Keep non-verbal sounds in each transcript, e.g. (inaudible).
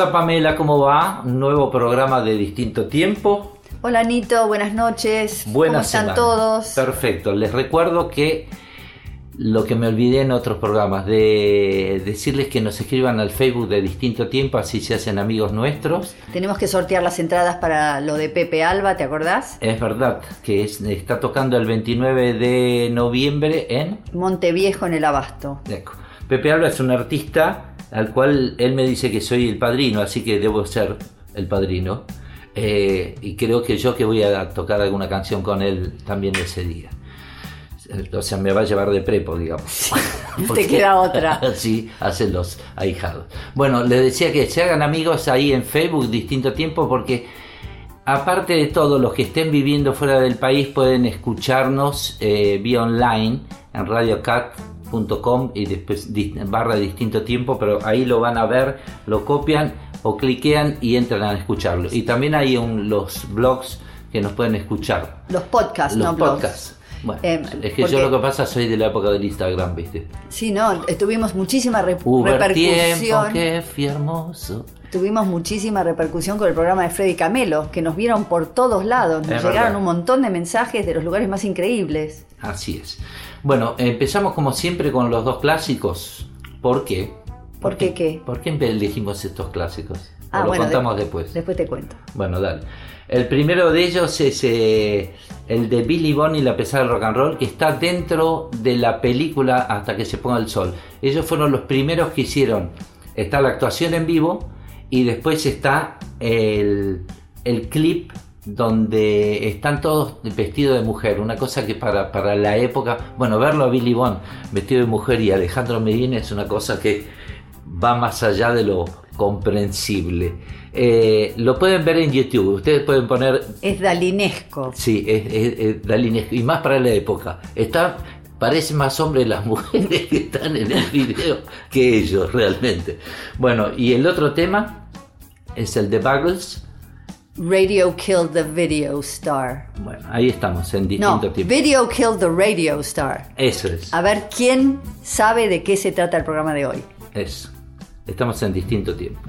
Hola Pamela, ¿cómo va? Un nuevo programa de Distinto Tiempo. Hola Nito, buenas noches. Buenas ¿Cómo están todos? Perfecto. Les recuerdo que lo que me olvidé en otros programas, de decirles que nos escriban al Facebook de Distinto Tiempo, así se hacen amigos nuestros. Tenemos que sortear las entradas para lo de Pepe Alba, ¿te acordás? Es verdad que es- está tocando el 29 de noviembre en... Monteviejo en el Abasto. Pepe Alba es un artista al cual él me dice que soy el padrino, así que debo ser el padrino. Eh, y creo que yo que voy a tocar alguna canción con él también ese día. O sea, me va a llevar de prepo, digamos. (laughs) Te queda otra. (laughs) Así hacen los ahijados. Bueno, les decía que se hagan amigos ahí en Facebook, distinto tiempo, porque aparte de todo, los que estén viviendo fuera del país pueden escucharnos eh, vía online en radiocat.com y después barra distinto tiempo, pero ahí lo van a ver, lo copian o cliquean y entran a escucharlo. Y también hay un- los blogs que nos pueden escuchar. Los podcasts, Los no blogs. podcasts. Bueno, Eh, es que porque- yo lo que pasa soy de la época del Instagram, ¿viste? Sí, no, tuvimos muchísima re- Uber tiempo, repercusión. que fui hermoso. Tuvimos muchísima repercusión con el programa de Freddy Camelo, que nos vieron por todos lados. Nos Es llegaron verdad. un montón de mensajes de los lugares más increíbles. Así es. Bueno, empezamos como siempre con los dos clásicos. ¿Por qué? ¿Por qué qué? ¿Por qué elegimos estos clásicos? Ah, O lo bueno, de- contamos después. Después te cuento. Bueno, dale. El primero de ellos es eh, el de Billy Bond y la pesada del rock and roll, que está dentro de la película Hasta que se ponga el sol. Ellos fueron los primeros que hicieron. Está la actuación en vivo y después está el, el clip donde están todos vestidos de mujer. Una cosa que para, para la época, bueno, verlo a Billy Bond vestido de mujer y Alejandro Medina es una cosa que va más allá de lo comprensible. Eh, lo pueden ver en YouTube, ustedes pueden poner, Es dalinesco. sí, es, es- es Dalinesco, y más para la época. Está, parece más hombres las (laughs) mujeres que están en el video que ellos realmente. Bueno, y el otro tema es el de Buggles. Radio killed the video star. Bueno, ahí estamos en No, distinto tiempo. video killed the radio star. Eso es, A ver quién sabe de qué se trata el programa de hoy. eso. Estamos en distinto tiempo.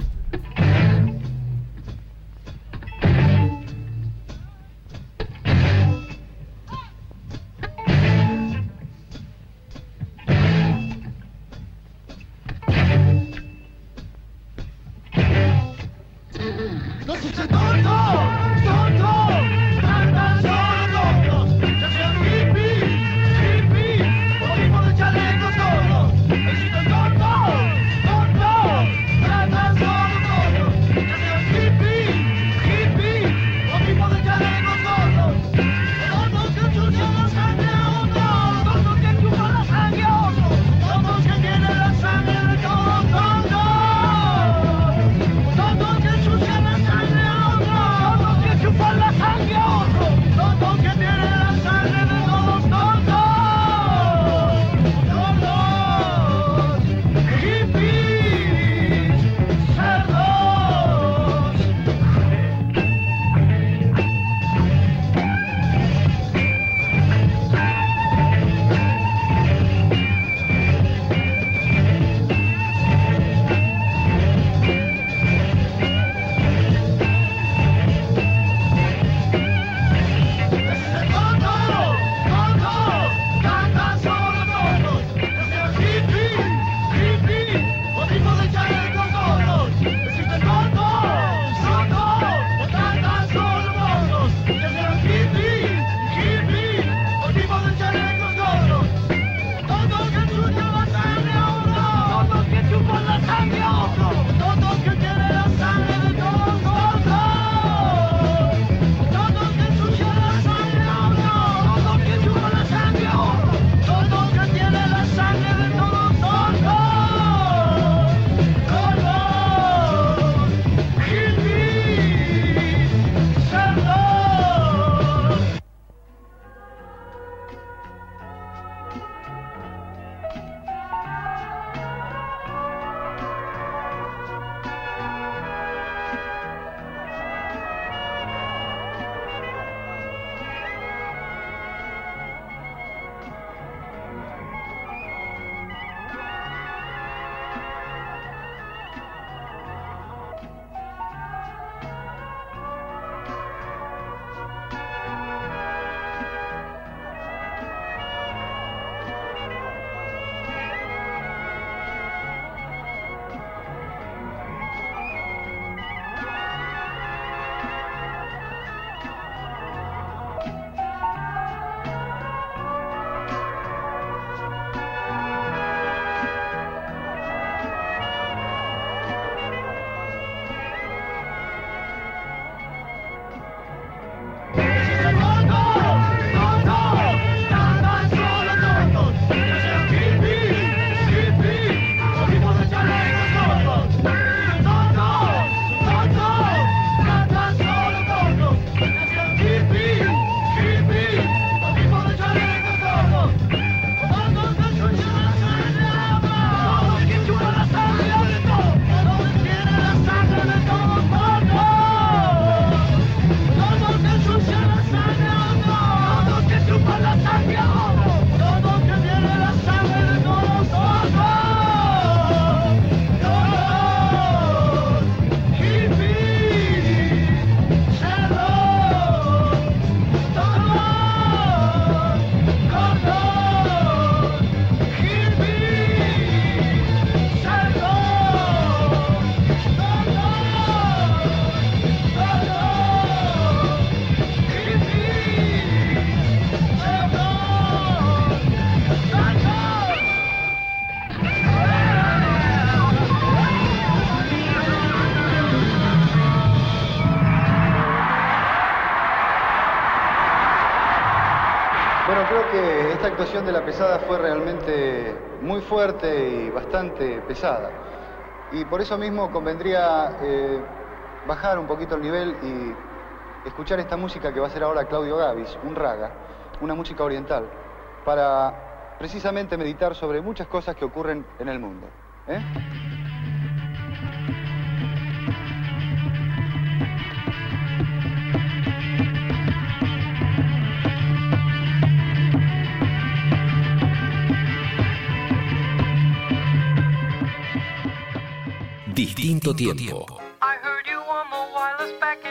Pesada fue realmente muy fuerte y bastante pesada. Y por eso mismo convendría eh, bajar un poquito el nivel y escuchar esta música que va a hacer ahora Claudio Gavis, un raga, una música oriental, para precisamente meditar sobre muchas cosas que ocurren en el mundo. ¿eh? Distinto tiempo. I heard you on the wireless back in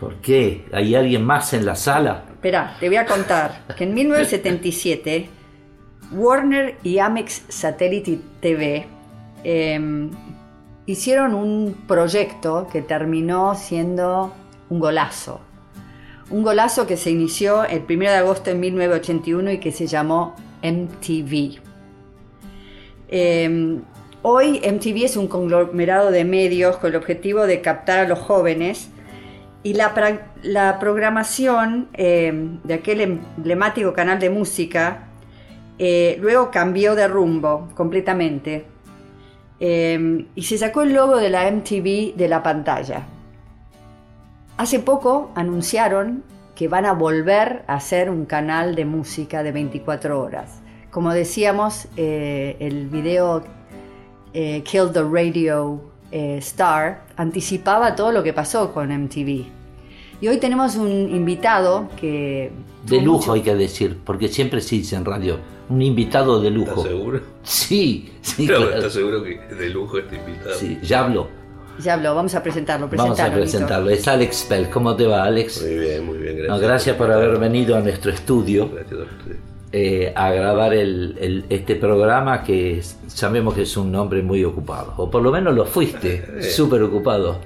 ¿Por qué? ¿Hay alguien más en la sala? Espera, te voy a contar que en 1977 Warner y Amex Satellite TV eh, hicieron un proyecto que terminó siendo un golazo. Un golazo que se inició el 1 de agosto de 1981 y que se llamó MTV. Eh, hoy MTV es un conglomerado de medios con el objetivo de captar a los jóvenes y la, la programación eh, de aquel emblemático canal de música eh, luego cambió de rumbo completamente Eh, y se sacó el logo de la MTV de la pantalla. hace poco anunciaron que van a volver a hacer un canal de música de 24 horas. Como decíamos, eh, el video Kill the Radio eh, Star anticipaba todo lo que pasó con MTV. Y hoy tenemos un invitado que... De lujo mucho- hay que decir, porque siempre se dice en radio, un invitado de lujo. ¿Estás seguro? Sí, claro. ¿Estás seguro que de lujo este invitado? Sí, ya habló. Ya habló, vamos a presentarlo. Vamos a presentarlo. Es Alex Pell. ¿Cómo te va, Alex? Muy bien, muy bien, gracias. No, gracias por haber venido a nuestro estudio Gracias a ustedes. Eh, a grabar el- el- este programa que sabemos que es un hombre muy ocupado. O por lo menos lo fuiste, (laughs) súper ocupado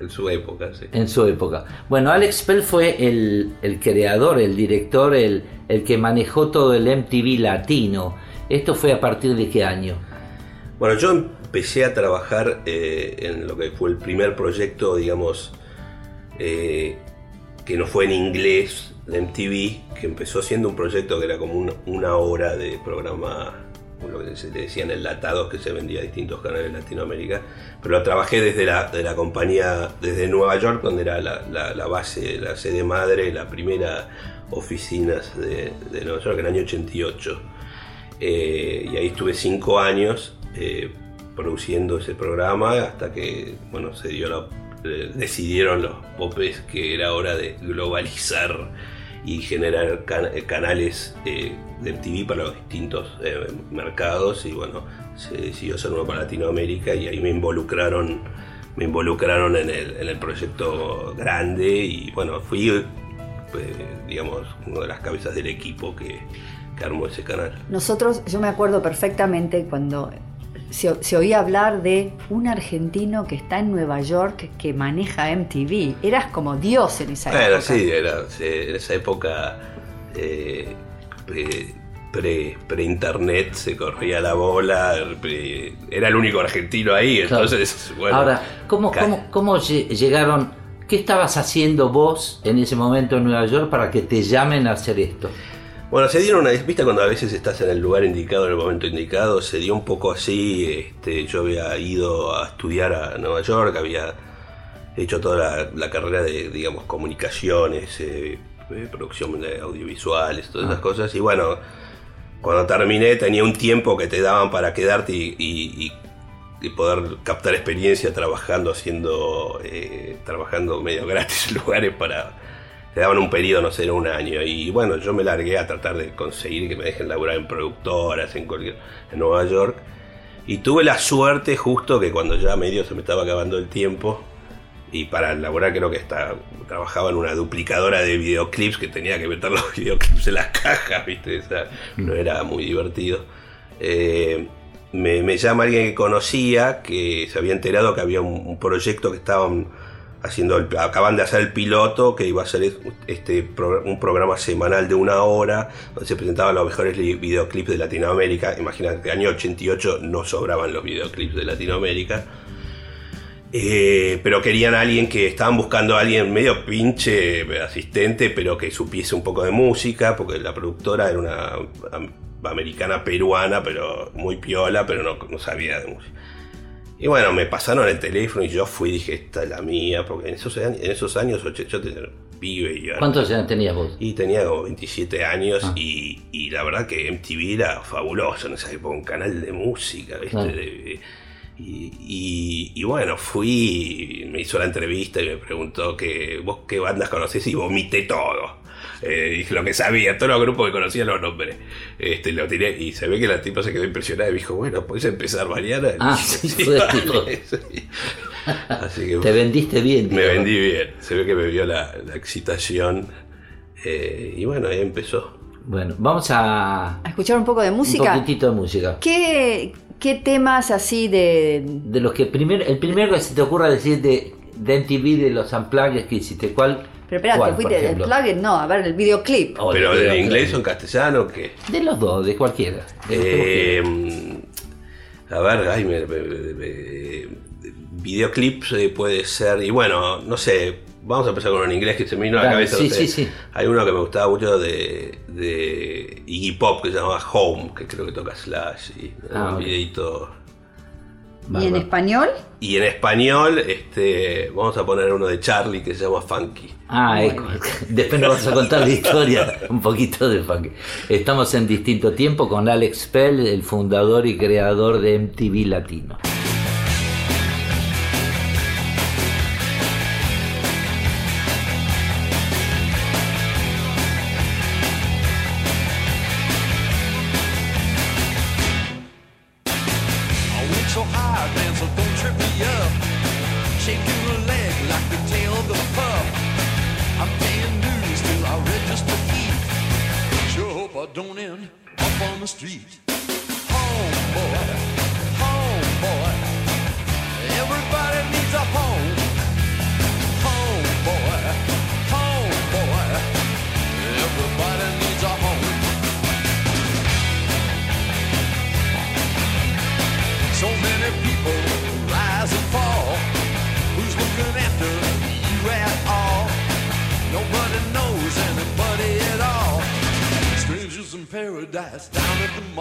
En su época, sí. en su época. Bueno, Alex Pell fue el, el creador, el director, el, el que manejó todo el MTV latino. ¿Esto fue a partir de qué año? Bueno, yo empecé a trabajar eh, en lo que fue el primer proyecto, digamos, eh, que no fue en inglés de MTV, que empezó siendo un proyecto que era como un- una hora de programa, lo que se le decían enlatados, que se vendía a distintos canales de Latinoamérica, pero lo trabajé desde la, de la compañía, desde Nueva York, donde era la, base, la sede madre, la primera oficinas de, Nueva York en el año 88. Eh, y ahí estuve cinco años eh, produciendo ese programa hasta que bueno se dio eh, decidieron los popes que era hora de globalizar y generar eh, canales eh, de MTV para los distintos eh, mercados y bueno se decidió hacer uno para Latinoamérica y ahí me involucraron me involucraron en el, en el proyecto grande y bueno fui digamos una de las cabezas del equipo que, que armó ese canal. Nosotros, yo me acuerdo perfectamente cuando se, se oía hablar de un argentino que está en Nueva York que maneja MTV. Eras como Dios en esa Bueno, época. sí, era, sí, en esa época eh, pre- pre- pre-internet se corría la bola, pre- era el único argentino ahí, Claro. entonces, bueno. Ahora, ¿cómo, cómo, cómo lle- llegaron? ¿Qué estabas haciendo vos en ese momento en Nueva York para que te llamen a hacer esto? Bueno, se dieron una vista cuando a veces estás en el lugar indicado, en el momento indicado, se dio un poco así, este, yo había ido a estudiar a Nueva York, había hecho toda la, la carrera de, digamos, comunicaciones, eh, eh, producción de audiovisuales, todas esas cosas, y bueno, cuando terminé tenía un tiempo que te daban para quedarte y, y- y- y poder captar experiencia trabajando, haciendo, eh, trabajando medio (laughs) gratis lugares para... Te daban un periodo, no sé, era un año. Y bueno, yo me largué a tratar de conseguir que me dejen laburar en productoras, en, cualquier- en Nueva York. Y tuve la suerte justo que cuando ya medio se me estaba acabando el tiempo, y para laburar creo que está, trabajaba en una duplicadora de videoclips que tenía que meter los (laughs) videoclips en las cajas, ¿viste? O sea, no era muy divertido. Eh, me, llama alguien que conocía que se había enterado que había un, un proyecto que estaban haciendo, el- acaban de hacer el piloto que iba a ser este un programa semanal de una hora donde se presentaban los mejores li- videoclips de Latinoamérica. Imagínate, año 88 no sobraban los videoclips de Latinoamérica. Eh, pero querían a alguien que estaban buscando a alguien medio pinche eh, asistente, pero que supiese un poco de música, porque la productora era una am- americana peruana, pero muy piola, pero no sabía de música. Y bueno, me pasaron el teléfono y yo fui y dije, esta es la mía, porque en esos, años- en esos años, yo tenía pibe y yo- ¿Cuántos años tenías vos? y tenía como 27 años Ah. y, y la verdad que MTV era fabuloso en esa época, un canal de música, ¿viste? De- y, y- y bueno, fui, me hizo la entrevista y me preguntó que vos qué bandas conocés y vomité todo. Eh, dije lo que sabía, todos los grupos que conocía los nombres. Este, lo tiré y se ve que la tipa se quedó impresionada y me dijo, bueno, ¿puedes empezar mañana? Ah, (laughs) Sí, sí, fue vale, tipo- sí. Así que Te vendiste bien. me vendí bien, se ve que me vio la, la excitación eh, y bueno, ahí empezó. Bueno, vamos a A escuchar un poco de música. un poquitito de música. ¿Qué, ¿Qué temas así de... De los que primer, el primero que se te ocurra decir de, de MTV de los unplugged que hiciste, ¿cuál? Pero espera, te fuiste del plugin, no, a ver, el videoclip. O Pero en inglés o en castellano, ¿qué? De los dos, de cualquiera. de Eh, a ver, ay, me- me- me- me- videoclips eh, puede ser, y bueno, no sé, vamos a empezar con en inglés que se me vino a la cabeza. sí, no sé. sí, sí. Hay uno que me gustaba mucho de, de Iggy Pop que se llamaba Home, que creo que toca Slash, y Ah, un videito ¿Y en español? Y en español, este, vamos a poner uno de Charlie que se llama Funky. Ah, bueno. (laughs) después nos vas a contar la historia, un poquito de Funky. Estamos en distinto tiempo con Alex Pell, el fundador y creador de MTV Latino.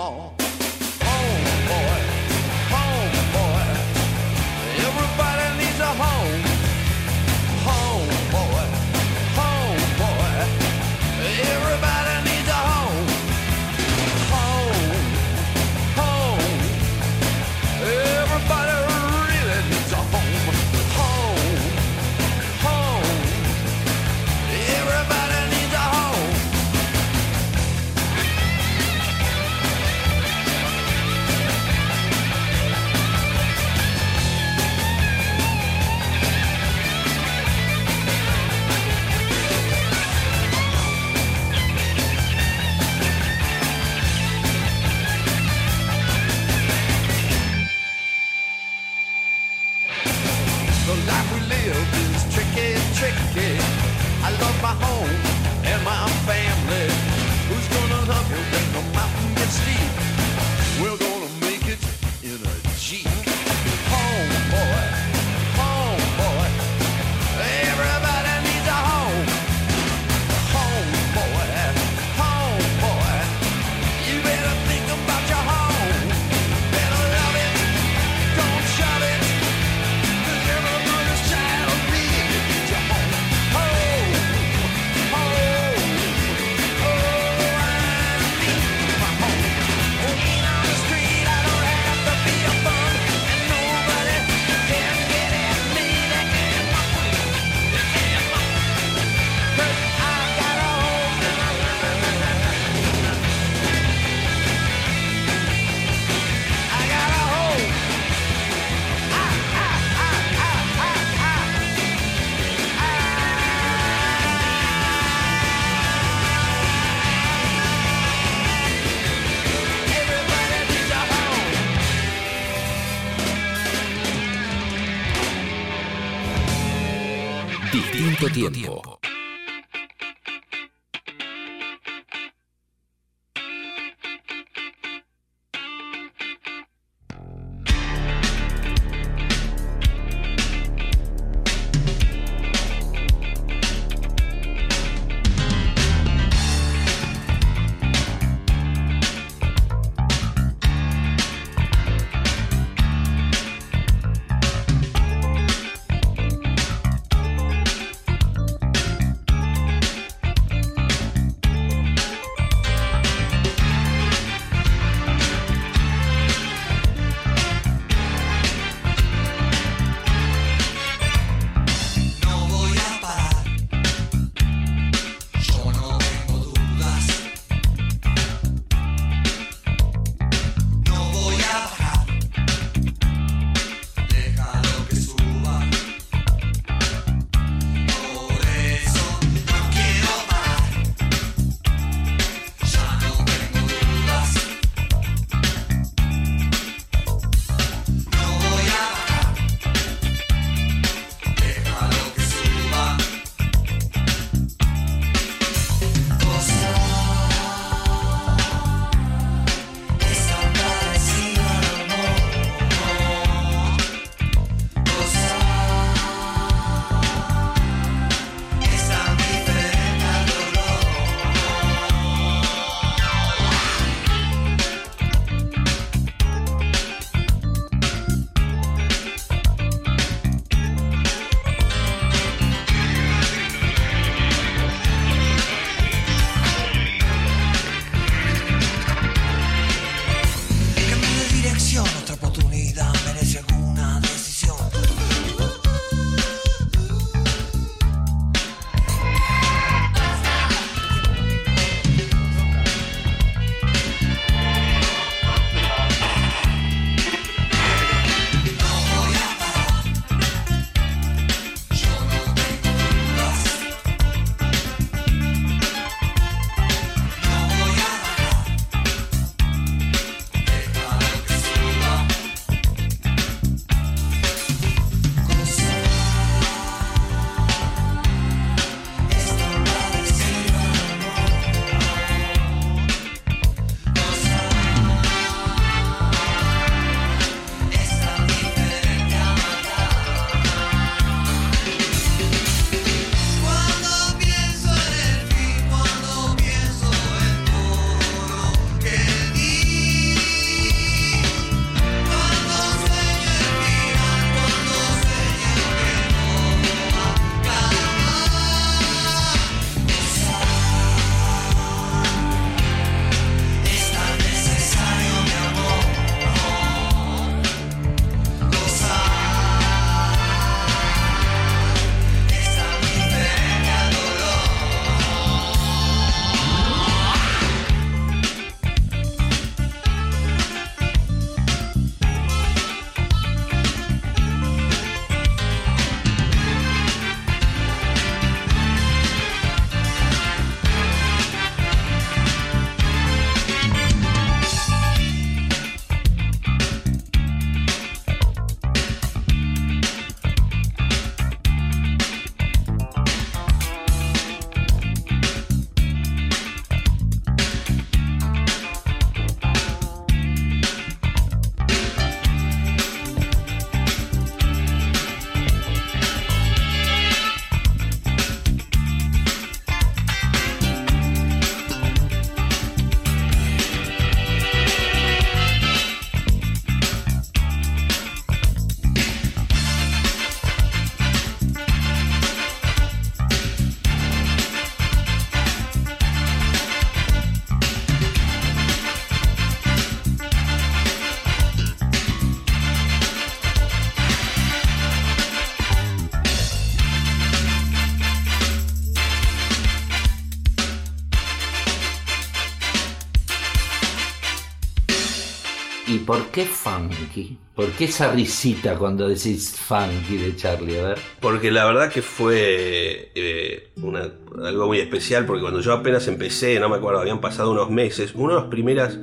all. tiempo. Qué funky? ¿Por qué esa risita cuando decís funky de Charlie? Ver. Porque la verdad que fue eh, algo muy especial, porque cuando yo apenas empecé, no me acuerdo, habían pasado unos meses, uno de los primeras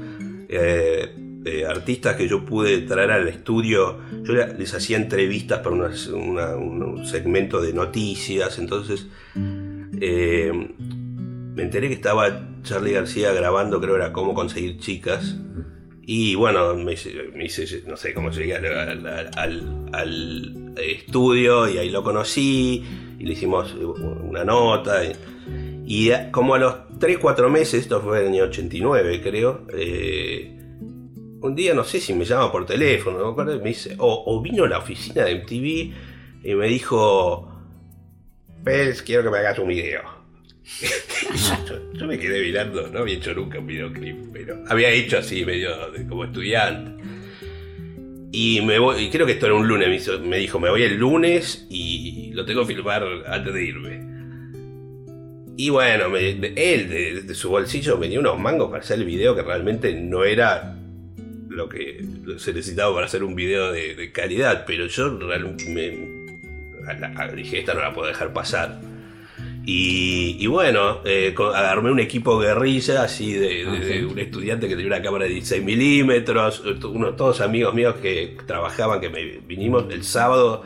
eh, eh, artistas que yo pude traer al estudio, yo le- les hacía entrevistas para un segmento de noticias, entonces eh, me enteré que estaba Charlie García grabando, creo era Cómo conseguir chicas. Y bueno, me me hice- no sé cómo llegué al, estudio y ahí lo conocí y le hicimos una nota. Y, como a los 3, 4 meses, esto fue en el año 89 creo, eh, un día no sé si me llama por teléfono, no me me dice, o, o vino a la oficina de MTV y me dijo, Pels, quiero que me hagas un video. (laughs) yo, me quedé mirando, no había hecho nunca un videoclip, pero había hecho así medio como estudiante. Y me voy, creo que esto era un lunes, me, dijo, me voy el lunes y lo tengo que filmar antes de irme. Y bueno, él de, su bolsillo dio unos mangos para hacer el video que realmente no era lo que se necesitaba para hacer un video de, de calidad, pero yo realmente me- dije, esta no la puedo dejar pasar. Y, y bueno, eh, armé un equipo guerrilla, así de, de- de un estudiante que tenía una cámara de 16 milímetros, unos todos amigos míos que trabajaban, que me vinimos el sábado,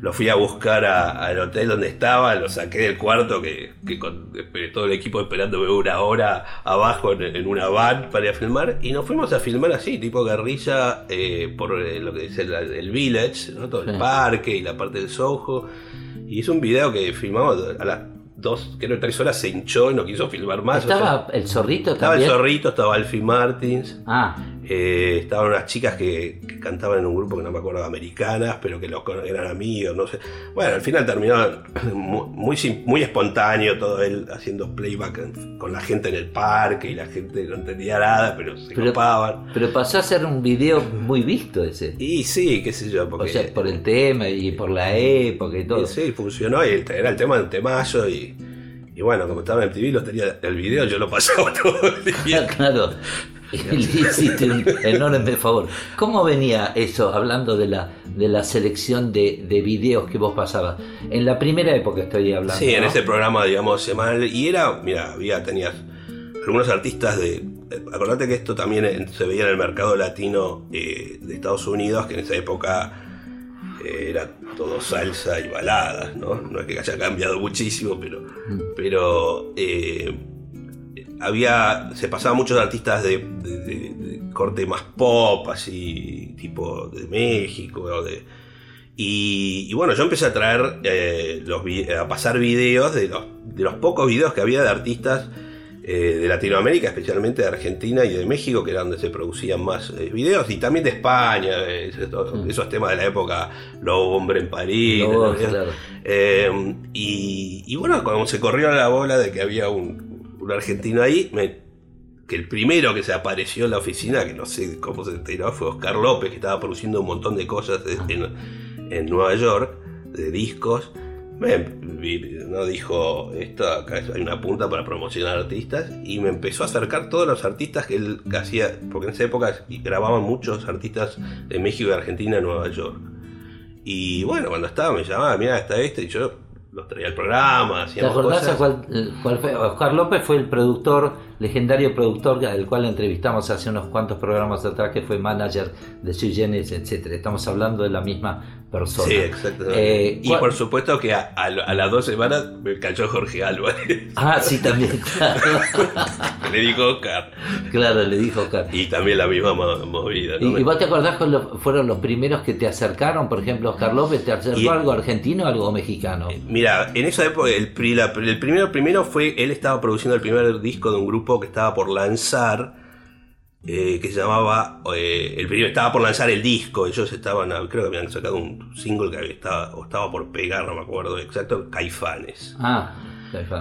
lo fui a buscar a- al hotel donde estaba, lo saqué del cuarto, que, que con todo el equipo esperándome una hora abajo en, en una van para ir a filmar, y nos fuimos a filmar así, tipo guerrilla, eh, por eh, lo que es el, el village, ¿no? todo el parque y la parte del Soho. Y es un video que filmamos a las dos, creo tres horas, se hinchó y no quiso filmar más. o sea, ¿Estaba el zorrito estaba el también? zorrito, estaba Alfie Martins. Ah, eh, estaban unas chicas que, que cantaban en un grupo que no me acuerdo, americanas, pero que los eran amigos, no sé. Bueno, al final terminaban (coughs) muy, muy, espontáneo todo él haciendo playback con la gente en el parque y la gente no entendía nada, pero se Pero- copaban. pero pasó a ser un video muy visto ese. Y sí, qué sé yo, porque... O sea, por el tema y por la época y todo. Y sí, funcionó y el- era el tema del temazo y, y bueno, como estaba en TV, lo tenía el video, yo lo pasaba (laughs) todo el día. (laughs) Claro. (laughs) Y le hiciste un enorme favor. ¿Cómo venía eso, hablando de la, de la selección de, de videos que vos pasabas? En la primera época estoy hablando. Sí, en ¿no? ese programa, digamos, semanal. Y era, mira, había, tenías algunos artistas de. eh, Acordate que esto también en- se veía en el mercado latino eh, de Estados Unidos, que en esa época eh, era todo salsa y baladas, ¿no? No es que haya cambiado muchísimo, pero. Pero. eh, había. Se pasaban muchos artistas de, de- de- de corte más pop, así, tipo de México. Y, y bueno, yo empecé a traer, eh, los, a pasar videos de los, de los pocos videos que había de artistas eh, de Latinoamérica, especialmente de Argentina y de México, que era donde se producían más eh, videos, y también de España, eh, esos, esos temas de la época, Lobo Hombre en París. Lobo, ¿no? claro. Y, y bueno, cuando se corrió la bola de que había un, un argentino ahí, que el primero que se apareció en la oficina, que no sé cómo se enteró, fue Oscar López, que estaba produciendo un montón de cosas de- en, en Nueva York, de discos. Me, no dijo, esto acá hay una punta para promocionar artistas, y me empezó a acercar todos los artistas que él hacía, porque en esa época grababan muchos artistas de México y Argentina en Nueva York. Y bueno, cuando estaba me llamaba, mira, está este, y yo los traía al programa, ¿Te acordás cosas. a cuál, cuál fue? Oscar López fue el productor, legendario productor, al cual entrevistamos hace unos cuantos programas atrás, que fue manager de Sui Generis, etc. Estamos hablando de la misma persona. Sí, exactamente. Eh, y ¿cuál- por supuesto que a, a- a las dos semanas me cayó Jorge Álvarez, Ah, sí, también, (laughs) claro. le dijo Oscar. claro, le dijo Oscar. Y también la misma mo- movida. ¿no? ¿Y, y vos te acordás cuando fueron los primeros que te acercaron? Por ejemplo, Oscar López, ¿te acercó Y- algo argentino o algo mexicano? Mira, en esa época el, la- el primero primero fue, él estaba produciendo el primer disco de un grupo que estaba por lanzar, eh, que se llamaba, eh, el primero estaba por lanzar el disco, ellos estaban, a- creo que habían sacado un single que estaba, o estaba por pegar, no me acuerdo exacto, Caifanes. Ah.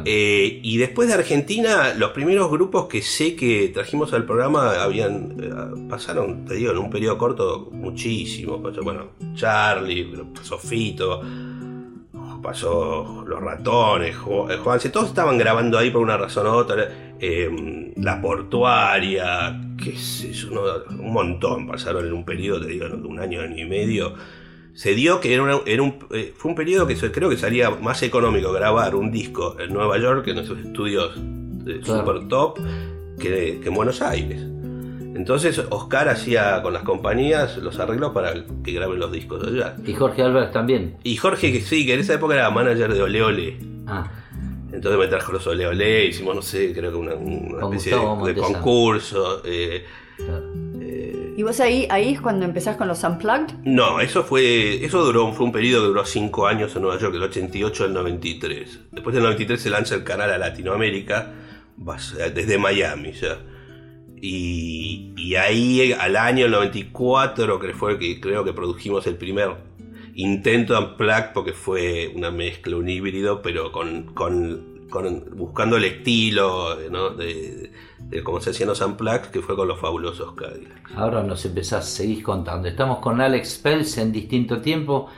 Eh, y después de Argentina, los primeros grupos que sé que trajimos al programa habían eh, pasaron, te digo, en un periodo corto muchísimo. Bueno, Charlie, Sofito, pasó Los Ratones, eh, Juanse, todos estaban grabando ahí por una razón u otra. eh, la Portuaria, qué sé yo, no, un montón pasaron en un periodo, te digo, de un año, año y medio. Se dio que era, una- era un, eh, fue un periodo que creo que salía más económico grabar un disco en Nueva York, en esos estudios Claro. super top, que, que en Buenos Aires. Entonces Oscar hacía con las compañías los arreglos para que graben los discos allá. Y Jorge Álvarez también. Y Jorge, que sí, que en esa época era manager de Ole Ole. Ah, Entonces me trajo los Ole Ole, hicimos, no sé, creo que una, especie de, concurso. eh, claro. eh, ¿Y vos ahí, ahí es cuando empezás con los Unplugged? no, eso fue, eso duró, fue un periodo que duró cinco años en Nueva York, del 88 al 93. Después del 93 se lanza el canal a Latinoamérica, desde Miami ya. Y, ahí al año el 94 que fue que creo que produjimos el primer intento de Unplugged porque fue una mezcla, un híbrido, pero con, con- buscando el estilo de, de cómo se hacían los Unplugged, que fue con los fabulosos Cadillacs. Ahora nos empezás, seguís contando. Estamos con Alex Pels en distinto tiempo.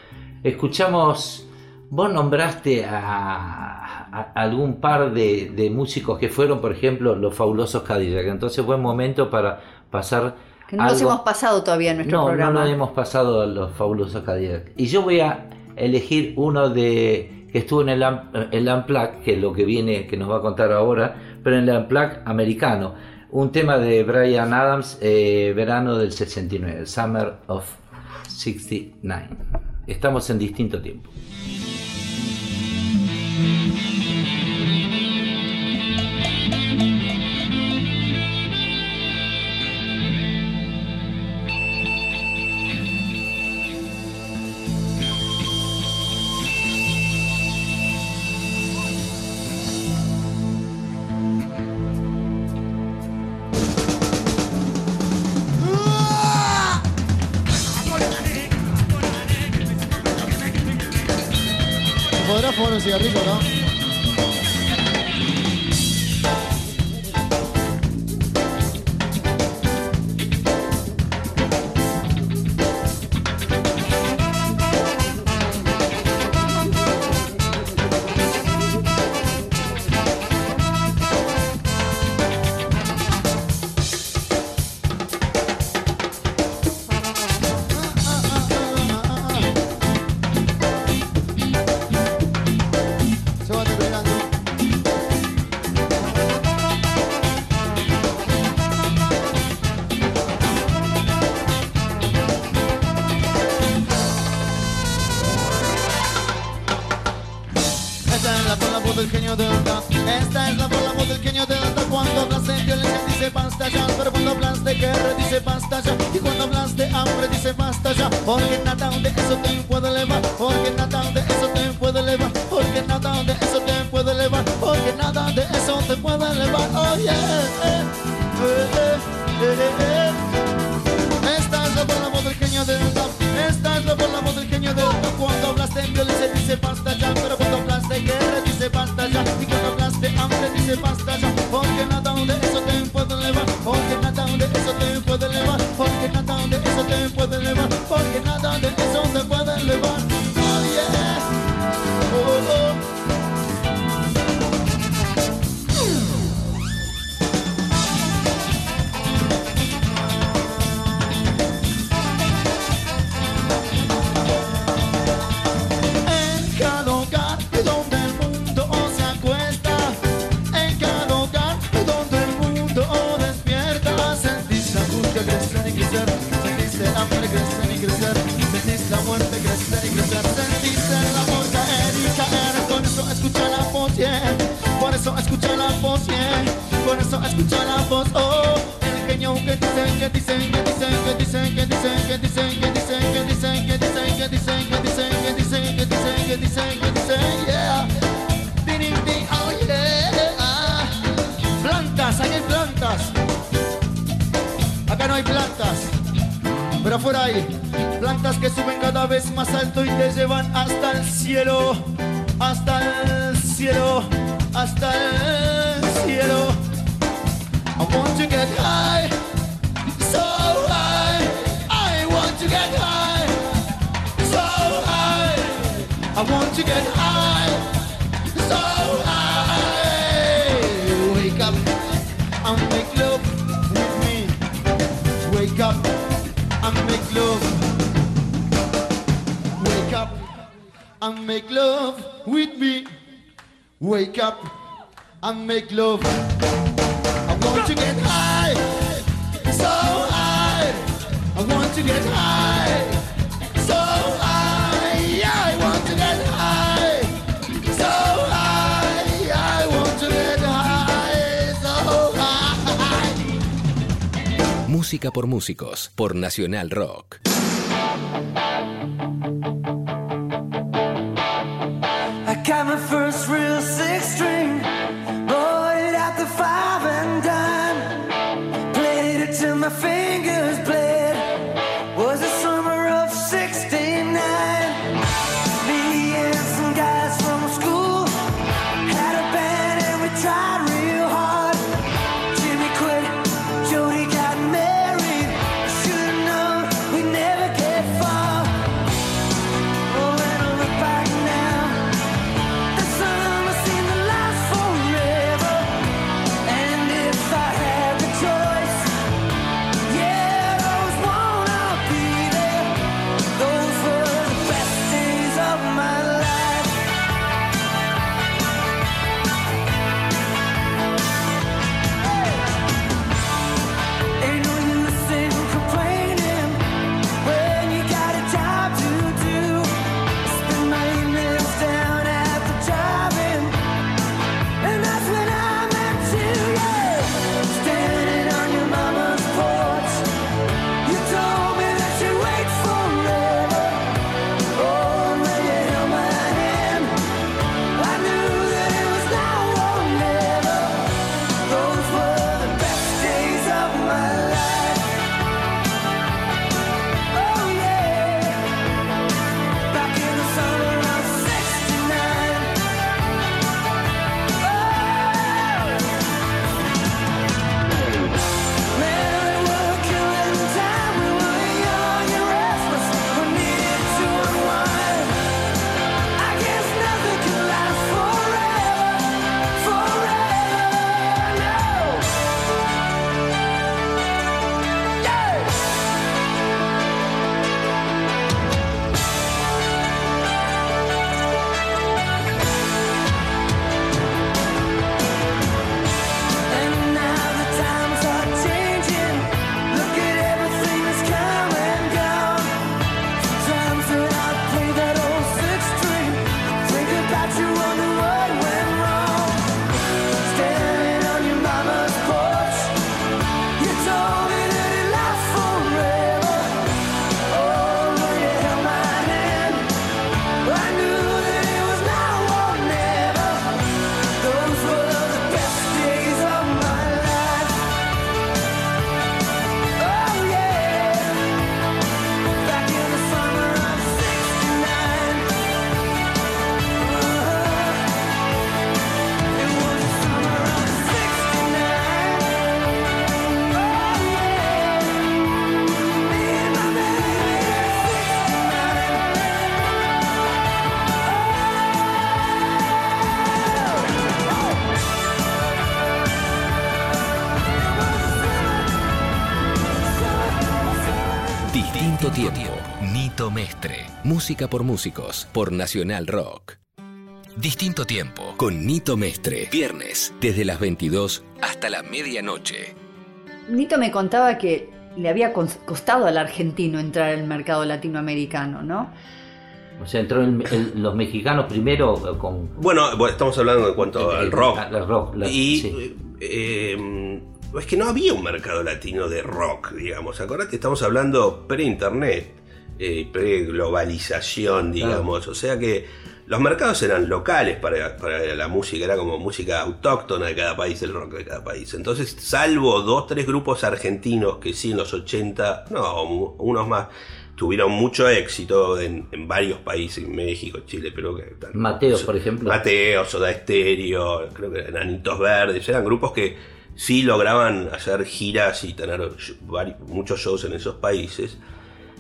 Escuchamos, vos nombraste a, a algún par de, de músicos que fueron, por ejemplo, los fabulosos Cadillac. Entonces buen momento para pasar... Que no algo- hemos pasado todavía en nuestro no, programa. no lo hemos pasado a los fabulosos Cadillac. Y yo voy a elegir uno de que estuvo en el, el Unplugged, que es lo que viene, que nos va a contar ahora, pero en el Unplugged americano. Un tema de Brian Adams, eh, verano del 69, Summer of 69. Estamos en distinto tiempo. Por músicos, por Nacional Rock. Música por músicos, por Nacional Rock. Distinto tiempo. Con Nito Mestre. Viernes, desde las 22 hasta la medianoche. Nito me contaba que le había cos- costado al argentino entrar al mercado latinoamericano, ¿no? O sea, entró el- el- los mexicanos primero eh, con Bueno, bueno, estamos hablando en cuanto el- al el- rock. al rock, la- y sí. eh, es que no había un mercado latino de rock, digamos. Acordate, estamos hablando pre-internet, eh, pre-globalización, digamos. O sea que los mercados eran locales para, para la música, era como música autóctona de cada país, el rock de cada país. Entonces, salvo dos, tres grupos argentinos que sí en los 80, no, unos más, tuvieron mucho éxito en, en varios países, en México, Chile, pero que tal. Mateo, por ejemplo. Mateo, Soda Stereo, creo que Enanitos Verdes, eran grupos que sí lograban hacer giras y tener muchos shows en esos países,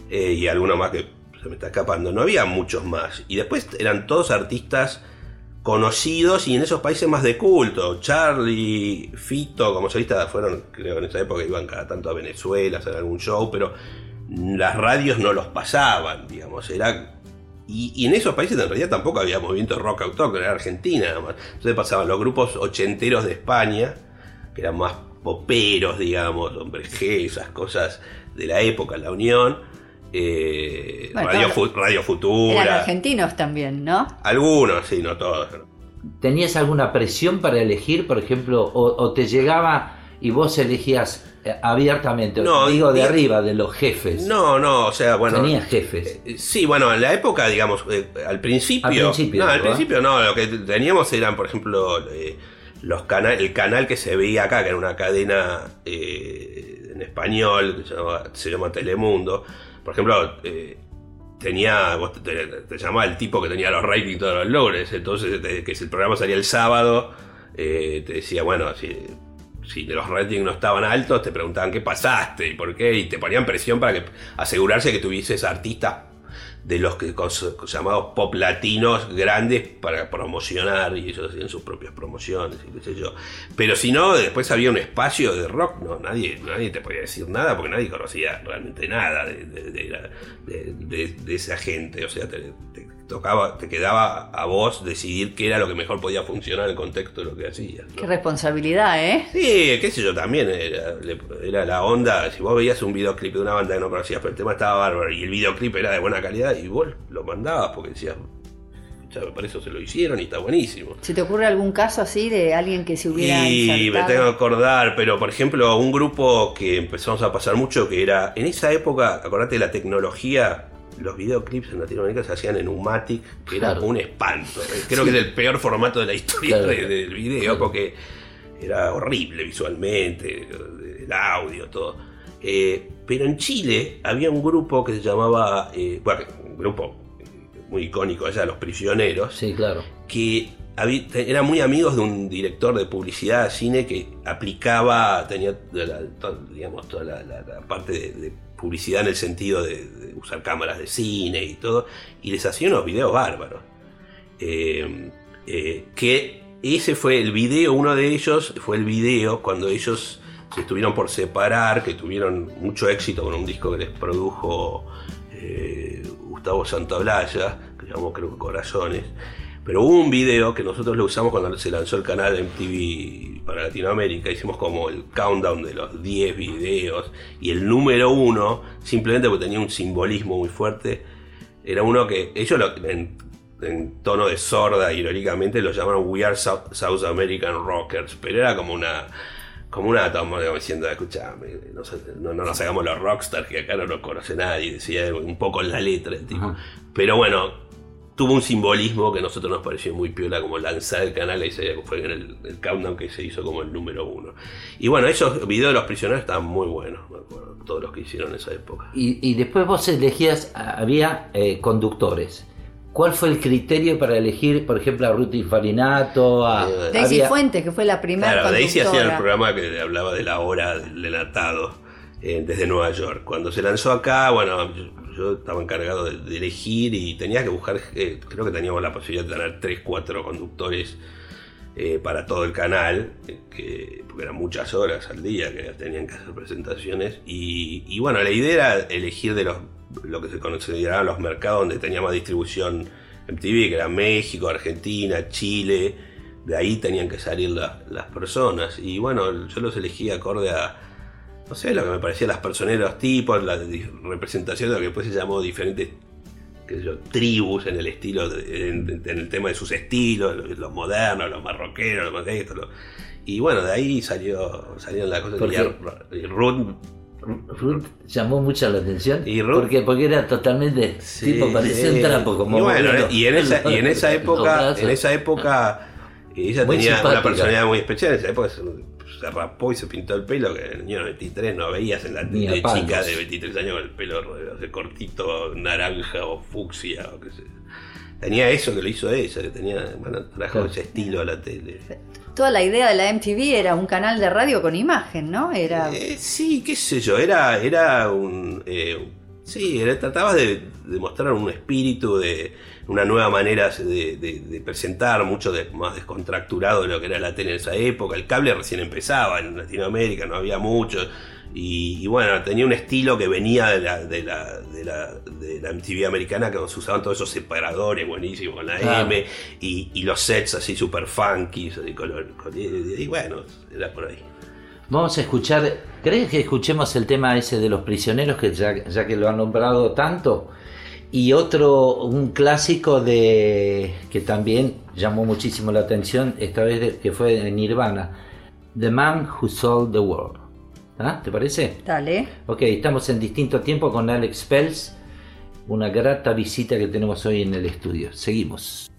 eh, y alguno más que se me está escapando, no había muchos más. Y después eran todos artistas conocidos y en esos países más de culto. Charlie, Fito, como solista, fueron, creo en esa época iban cada tanto a Venezuela a hacer algún show, pero las radios no los pasaban, digamos, era y, en esos países en realidad tampoco había movimiento rock autóctono, era Argentina nada más. Entonces pasaban los grupos ochenteros de España, que eran más poperos, digamos, hombre G, esas cosas de la época, la Unión. Eh, Bueno, Radio, Radio Eran Futura. argentinos también, ¿no? Algunos, sí, no todos. ¿Tenías alguna presión para elegir, por ejemplo, o, o te llegaba y vos elegías eh, abiertamente? No, digo de arriba, de los jefes. No, no, o sea, bueno. Tenías jefes. Eh, Sí, bueno, en la época, digamos, eh, al principio. Al principio, No, al ¿verdad? principio no, lo que teníamos eran, por ejemplo, eh, los cana el canal que se veía acá, que era una cadena eh, en español, que se llama, se llama Telemundo. Por ejemplo, eh, tenía, vos te, llamaba el tipo que tenía los ratings todos los logres, entonces te- que si el programa salía el sábado, eh, te decía, bueno, si, si los ratings no estaban altos, te preguntaban qué pasaste y por qué, y te ponían presión para que asegurarse que tuvieses artistas de los que llamados pop latinos grandes para promocionar y ellos hacían sus propias promociones y qué sé yo. Pero si no, después había un espacio de rock, no, nadie, nadie te podía decir nada porque nadie conocía realmente nada de, de- de de- esa gente. O sea, te tocaba, te quedaba a vos decidir qué era lo que mejor podía funcionar en el contexto de lo que hacías. ¿no? Qué responsabilidad, ¿eh? Sí, qué sé yo, también era, la onda. Si vos veías un videoclip de una banda que no conocías, pero el tema estaba bárbaro y el videoclip era de buena calidad, y vos lo mandabas porque decías, "Ya, para eso se lo hicieron y está buenísimo. ¿Se te ocurre algún caso así de alguien que se hubiera Y me insertado? tengo que acordar, pero por ejemplo, un grupo que empezamos a pasar mucho, que era, en esa época, acordate de la tecnología, los videoclips en Latinoamérica se hacían en Umatic, que era un espanto. Creo que es el peor formato de la historia Claro. de- del video, porque era horrible visualmente, el audio, todo. Eh, pero en Chile había un grupo que se llamaba, eh, bueno, un grupo muy icónico allá, Los Prisioneros, Sí, claro. que habí- te- eran muy amigos de un director de publicidad de cine que aplicaba, tenía toda la, digamos, toda la, la- la parte de, de publicidad en el sentido de, usar cámaras de cine y todo, y les hacía unos videos bárbaros. Eh, eh, que ese fue el video, uno de ellos fue el video cuando ellos se estuvieron por separar, que tuvieron mucho éxito con un disco que les produjo eh, Gustavo Santaolalla, que llamó creo que Corazones. Pero hubo un video que nosotros lo usamos cuando se lanzó el canal MTV para Latinoamérica. Hicimos como el countdown de los 10 videos. Y el número uno, simplemente porque tenía un simbolismo muy fuerte, era uno que ellos lo- en, en tono de sorda, irónicamente, lo llamaron We Are South, South American Rockers. Pero era como una como una toma diciendo, escuchame, no, no- no nos hagamos los rockstars que acá no nos conoce nadie, decía un poco en la letra el tipo. Ajá. Pero bueno, tuvo un simbolismo que a nosotros nos pareció muy piola, como lanzar el canal, y se- fue en el, el countdown que se hizo como el número uno. Y bueno, esos videos de los prisioneros estaban muy buenos, me acuerdo, todos los que hicieron en esa época. Y, y después vos elegías, había eh, conductores. ¿Cuál fue el criterio para elegir, por ejemplo, a Ruth Farinato? A, Eh, Daisy había- Fuentes, que fue la primera Claro, Daisy hacía el programa que hablaba de la hora del enlatado eh, desde Nueva York. Cuando se lanzó acá, bueno, yo, estaba encargado de, elegir y tenía que buscar, eh, creo que teníamos la posibilidad de tener 3, 4 conductores eh, para todo el canal, eh, que, porque eran muchas horas al día que tenían que hacer presentaciones. Y, y bueno, la idea era elegir de los lo que se consideraban los mercados donde tenía más distribución MTV, que era México, Argentina, Chile. De ahí tenían que salir la- las personas. Y bueno, yo los elegí acorde a, no sé, lo que me parecía las personeros tipos, la representación de lo que después se llamó diferentes qué sé yo, tribus en el estilo, de- en, en el tema de sus estilos, los, los modernos, los marroqueros, los esto, y bueno, de ahí salió, salieron las cosas. ¿Por Y, Ruth, Ruth llamó mucho la atención. Y Ruth- porque, porque era totalmente Sí, tipo, parecía sí. un trapo. Como y bueno, y en esa, y en (laughs) esa época, en esa época, ella Muy tenía simpática. una personalidad muy especial. En esa época se, rapó y se pintó el pelo, que en el año 23 no veías en la Ni a de palos. chica de 23 años con el pelo cortito, naranja o fucsia o qué sé. Tenía eso que lo hizo ella, que tenía, bueno, trajo Claro. ese estilo a la tele. Toda la idea de la MTV era un canal de radio con imagen, ¿no? Era Eh, sí, qué sé yo, era, era un... eh, sí, era, trataba de, de mostrar un espíritu, de una nueva manera de, de- de presentar, mucho de- más descontracturado de lo que era la tele en esa época. El cable recién empezaba en Latinoamérica, no había mucho. Y, y bueno, tenía un estilo que venía de la, de la, de la, de la MTV americana, que se usaban todos esos separadores buenísimos con la Claro. M y, y los sets así super funky. Y, color- y- y bueno, era por ahí. Vamos a escuchar, ¿crees que escuchemos el tema ese de los prisioneros, que ya, ya que lo han nombrado tanto? Y otro, un clásico de que también llamó muchísimo la atención, esta vez de- que fue de Nirvana, The Man Who Sold the World. ¿Ah? ¿Te parece? Dale. Ok, estamos en distinto tiempo con Alex Pels, una grata visita que tenemos hoy en el estudio. Seguimos.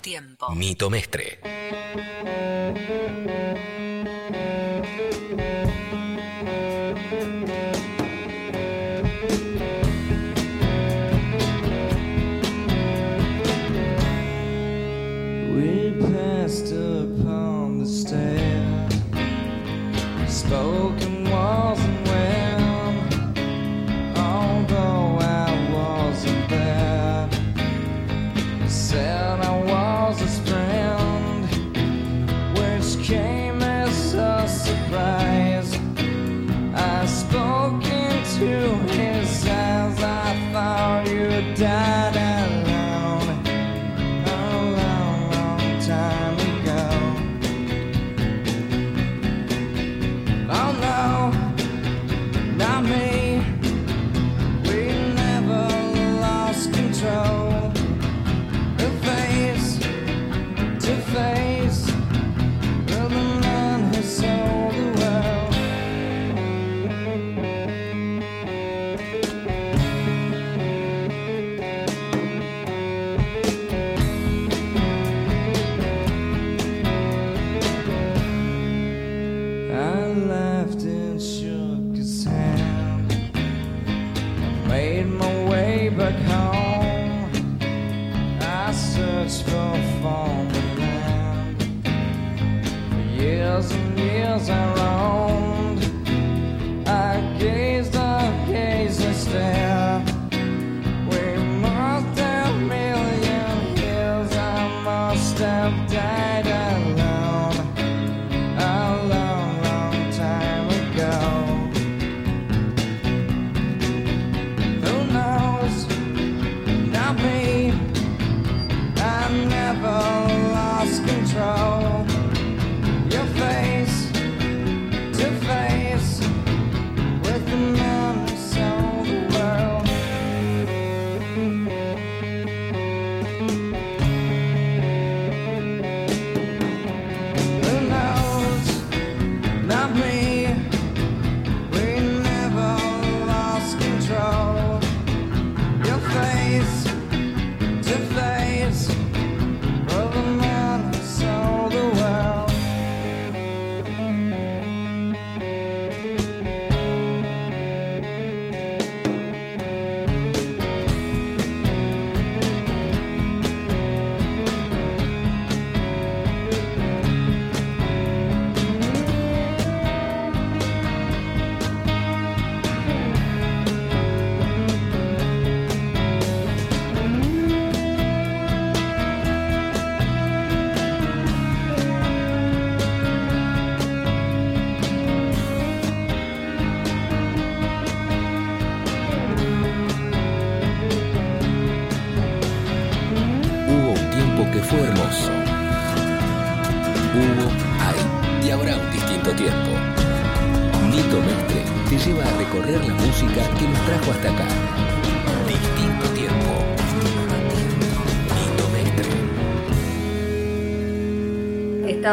Tiempo. Nito Mestre.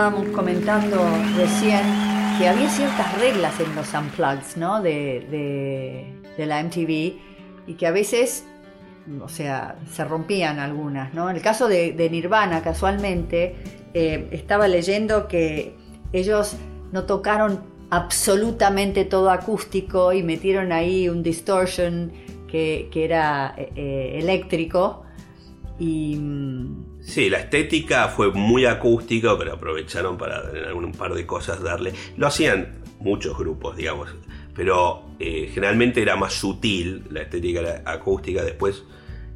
Estábamos comentando recién que había ciertas reglas en los unplugs, ¿no? De, de- de la MTV y que a veces, o sea, se rompían algunas, ¿no? En el caso de, de Nirvana, casualmente, eh, estaba leyendo que ellos no tocaron absolutamente todo acústico y metieron ahí un distortion que, que era eh, eh, eléctrico y... Sí, la estética fue muy acústica, pero aprovecharon para en algún par de cosas darle. Lo hacían muchos grupos, digamos, pero eh, generalmente era más sutil la estética la acústica. Después,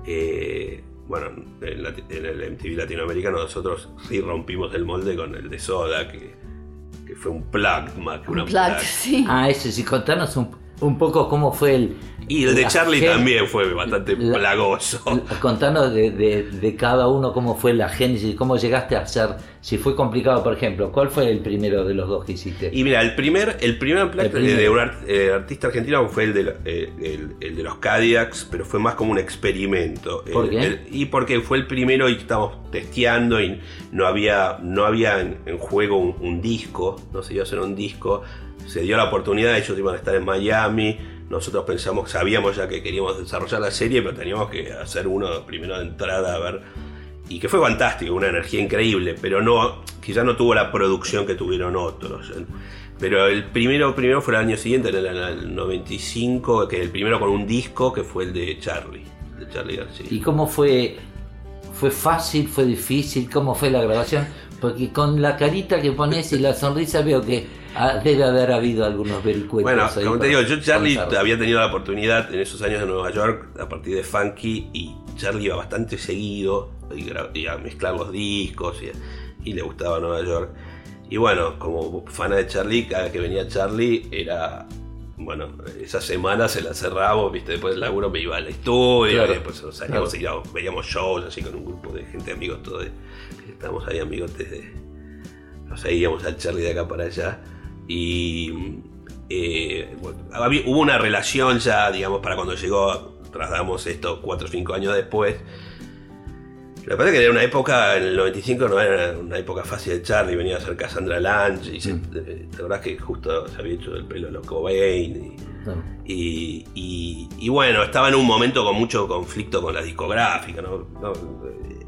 eh, bueno, en, la- en el MTV latinoamericano nosotros sí rompimos el molde con el de Soda, que, que fue un plug más que una Unplugged, plug. sí. Ah, ese sí, contanos un, un poco cómo fue el. Y el de Charlie gen- también fue bastante la- plagoso. Contanos de, de- de cada uno cómo fue la génesis, cómo llegaste a hacer, si fue complicado, por ejemplo, ¿cuál fue el primero de los dos que hiciste? Y mira, el primer, el primer primero. de un art- eh, artista argentino fue el de, la- eh, el, el de los Cadillacs, pero fue más como un experimento. ¿Por El- qué? y porque fue el primero y estábamos testeando y no había, no en, juego un, disco, no se iba a hacer un disco. Se dio la oportunidad, ellos iban a estar en Miami. Nosotros pensamos, sabíamos ya que queríamos desarrollar la serie, pero teníamos que hacer uno primero de entrada a ver y que fue fantástico, una energía increíble, pero no, quizás no tuvo la producción que tuvieron otros. Pero el primero, primero fue el año siguiente, en el, en el 95, que el primero con un disco que fue el de Charlie, de Charlie García. ¿Y cómo fue? ¿Fue fácil? ¿Fue difícil? ¿Cómo fue la grabación? Porque con la carita que pones y la sonrisa veo que Ah, debe haber habido algunos vericuetos. Bueno, como te digo, yo Charlie contarlo. había tenido la oportunidad en esos años en Nueva York a partir de Funky y Charlie iba bastante seguido y, y a mezclar los discos y, y le gustaba Nueva York. Y bueno, como fan de Charlie, cada que venía Charlie era, bueno, esa semana se la cerramos, viste, después del laburo me iba al estudio Claro, y después nos salíamos claro. y íbamos- veíamos shows así con un grupo de gente, amigos, todos, estábamos ahí amigos desde nos seguíamos al Charlie de acá para allá y eh, bueno, había- hubo una relación ya, digamos, para cuando llegó, trasladamos esto 4 o 5 años después. Lo que pasa es que era una época, en el 95 no era una época fácil de Charlie, venía a ser Cassandra Lange, y se, eh, la verdad es que justo se había hecho el pelo a los Cobain, No. y, y- y bueno, estaba en un momento con mucho conflicto con la discográfica, ¿no? No, eh,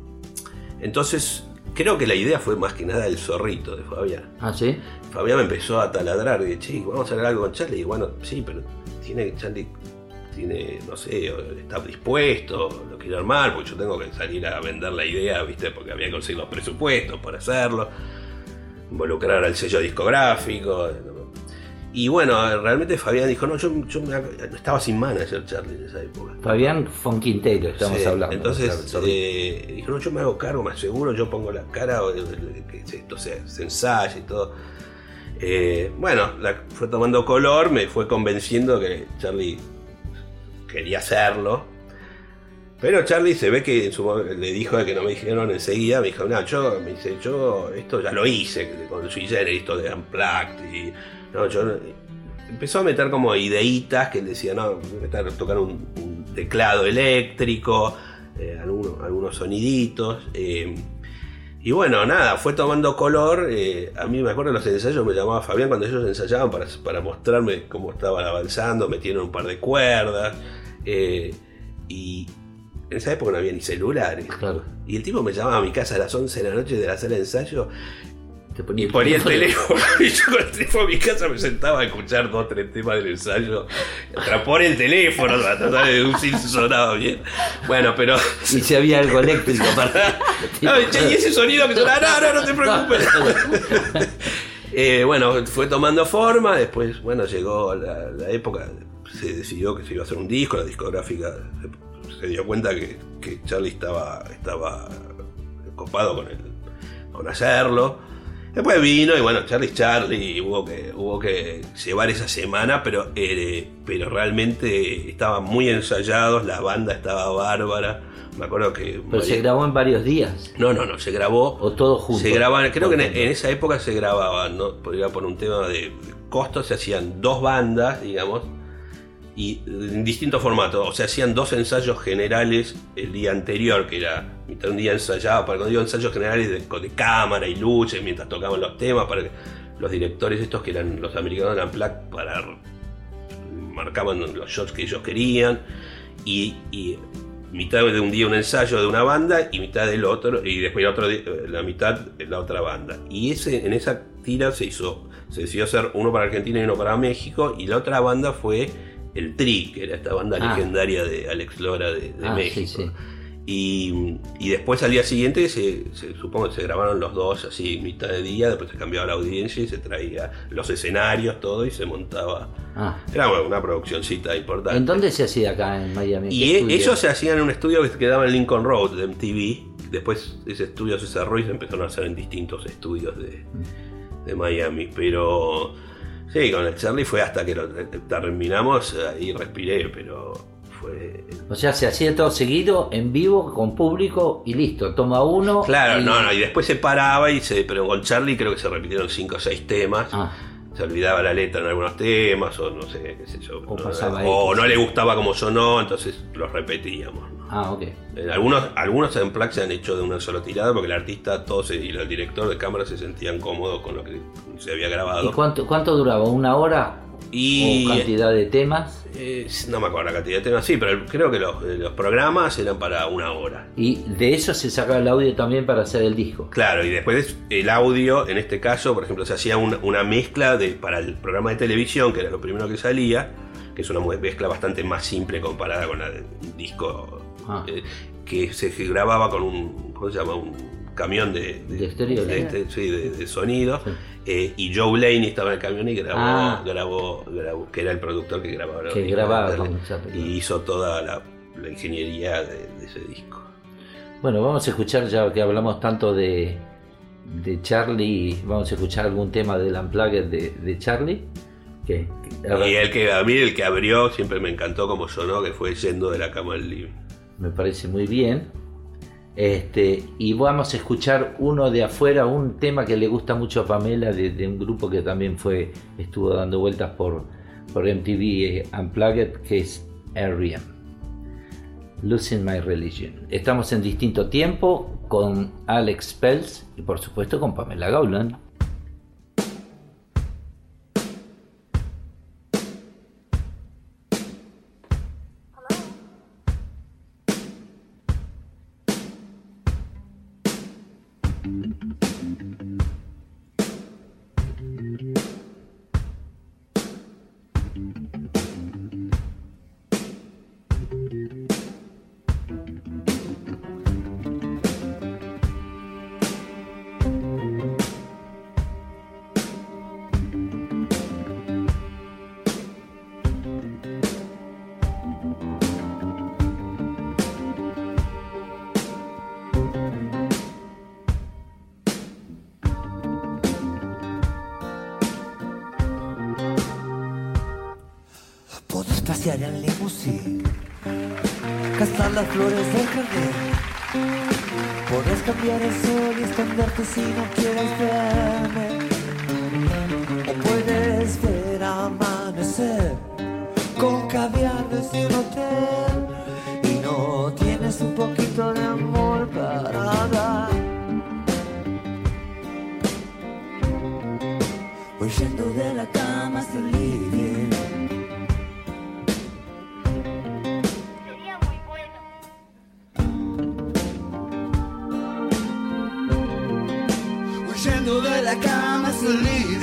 Entonces, creo que la idea fue más que nada el zorrito de Fabián. Ah, sí. Fabián me empezó a taladrar y dije, che, vamos a hacer algo con Charlie. Y bueno, sí, pero tiene Charlie, tiene, no sé, está dispuesto, lo quiero armar, porque yo tengo que salir a vender la idea, ¿viste? Porque había que conseguir los presupuestos para hacerlo, involucrar al sello discográfico. Y bueno, realmente Fabián dijo, no, yo, yo estaba sin manager Charlie en esa época. Fabián Fonquintero, estamos Sí, hablando. Entonces, eh, dijo, no, yo me hago cargo, me aseguro, yo pongo la cara, que esto se, se ensaye y todo. Eh, bueno, la fue tomando color, me fue convenciendo que Charlie quería hacerlo. Pero Charlie se ve que su le dijo que no me dijeron enseguida, me dijo, no, yo, me dice, yo esto ya lo hice con Generis, esto de Unplugged y no, yo empezó a meter como ideitas que decía, no, meter- tocar un, teclado eléctrico, eh, algunos, soniditos. eh, y bueno, nada, fue tomando color. eh, a mí me acuerdo los ensayos, me llamaba Fabián cuando ellos ensayaban para, para mostrarme cómo estaban avanzando, metieron un par de cuerdas. Eh, y en esa época no había ni celulares. Claro. Y el tipo me llamaba a mi casa a las 11 de la noche de la sala de ensayo Te y ponía el teléfono. (laughs) Y yo con el teléfono en mi casa me sentaba a escuchar dos o tres temas del ensayo. Por el teléfono, para tratar de deducir si sonaba bien. Bueno, pero. Y si había algo eléctrico para. (laughs) Ay, che, y ese sonido que sonaba, no, no, no te preocupes. (laughs) Eh, bueno, fue tomando forma, después, bueno, llegó la, la época, se decidió que se iba a hacer un disco, la discográfica se, se dio cuenta que, que Charlie estaba, estaba copado con, el, con hacerlo. Después vino y bueno, Charlie Charlie, hubo que, hubo que llevar esa semana, pero, eh, pero realmente estaban muy ensayados, la banda estaba bárbara. Me acuerdo que... Pero se grabó en varios días. No, no, no, se grabó O todo junto. se grababan, creo que en, esa época se grababan, ¿no? Podría por un tema de costos, se hacían dos bandas, digamos, y en distintos formatos. O sea, hacían dos ensayos generales el día anterior, que era mitad un día ensayado, para cuando digo ensayos generales de, de cámara y luces, mientras tocaban los temas, para que los directores estos que eran los americanos de Unplugged, para marcaban los shots que ellos querían, y, y mitad de un día un ensayo de una banda y mitad del otro, y después otro di- la mitad de la otra banda. Y ese, en esa tira se hizo, se decidió hacer uno para Argentina y uno para México, y la otra banda fue el Tri, que era esta banda Ah. legendaria de Alex Lora de, de Ah, México. sí, sí. Y, y después al día siguiente se, se- supongo que se grabaron los dos así mitad de día, después se cambiaba la audiencia y se traía los escenarios, todo y se montaba. Ah. Era bueno, una produccioncita importante. ¿En dónde se hacía acá en Miami? ¿En Y e- ellos se hacían en un estudio que quedaba en Lincoln Road de MTV. Después ese estudio se cerró y se empezaron a hacer en distintos estudios de, de Miami. Pero sí, con el Charlie fue hasta que lo terminamos, ahí respiré, pero fue... O sea, se hacía todo seguido, en vivo, con público y listo. Toma uno. Claro, y- no, no, y después se paraba y se... Pero con Charlie creo que se repitieron cinco o seis temas. Ah, Se olvidaba la letra en algunos temas, o no sé, qué sé yo. O no, pasaba o X. no le gustaba como sonó, entonces los repetíamos. ¿no? ah, ok. Eh, Algunos, algunos en Plaque se han hecho de una sola tirada porque el artista todos y el director de cámara se sentían cómodos con lo que se había ¿Y grabado. cuánto, cuánto duraba? ¿Una hora? Y, ¿O cantidad de temas? eh, no me acuerdo la cantidad de temas, sí, pero creo que los, eh, los programas eran para una hora. Y de eso se sacaba el audio también para hacer el disco. Claro, y después el audio, en este caso, por ejemplo, se hacía una, una mezcla de, para el programa de televisión, que era lo primero que salía, que es una mezcla bastante más simple comparada con un disco Ah. eh, que se grababa con un, ¿cómo se llama? Un camión de, de, sí, sonido. eh, y Joe Blaney estaba en el camión y grabó, Ah. grabó, grabó- que era el productor que grababa. Que grababa con Chaplin. y hizo toda la, la ingeniería de, ese disco. Bueno, vamos a escuchar, ya que hablamos tanto de, de Charlie, vamos a escuchar algún tema del Unplugged de, de Charlie. Y el que a mí el que abrió siempre me encantó como sonó, que fue yendo de la cama al living. me parece muy bien. Este, y vamos a escuchar uno de afuera, un tema que le gusta mucho a Pamela, de, un grupo que también fue, estuvo dando vueltas por, por MTV eh, Unplugged, que es R.E.M. Losing My Religion. Estamos en distinto tiempo con Alex Peltz y por supuesto con Pamela Gaulan. Pasear en limusín, gastar las flores del jardín. Podés cambiar el sol y esconderte si no quieres verme. O puedes ver amanecer con caviar desde un hotel. Y no tienes un poquito de cama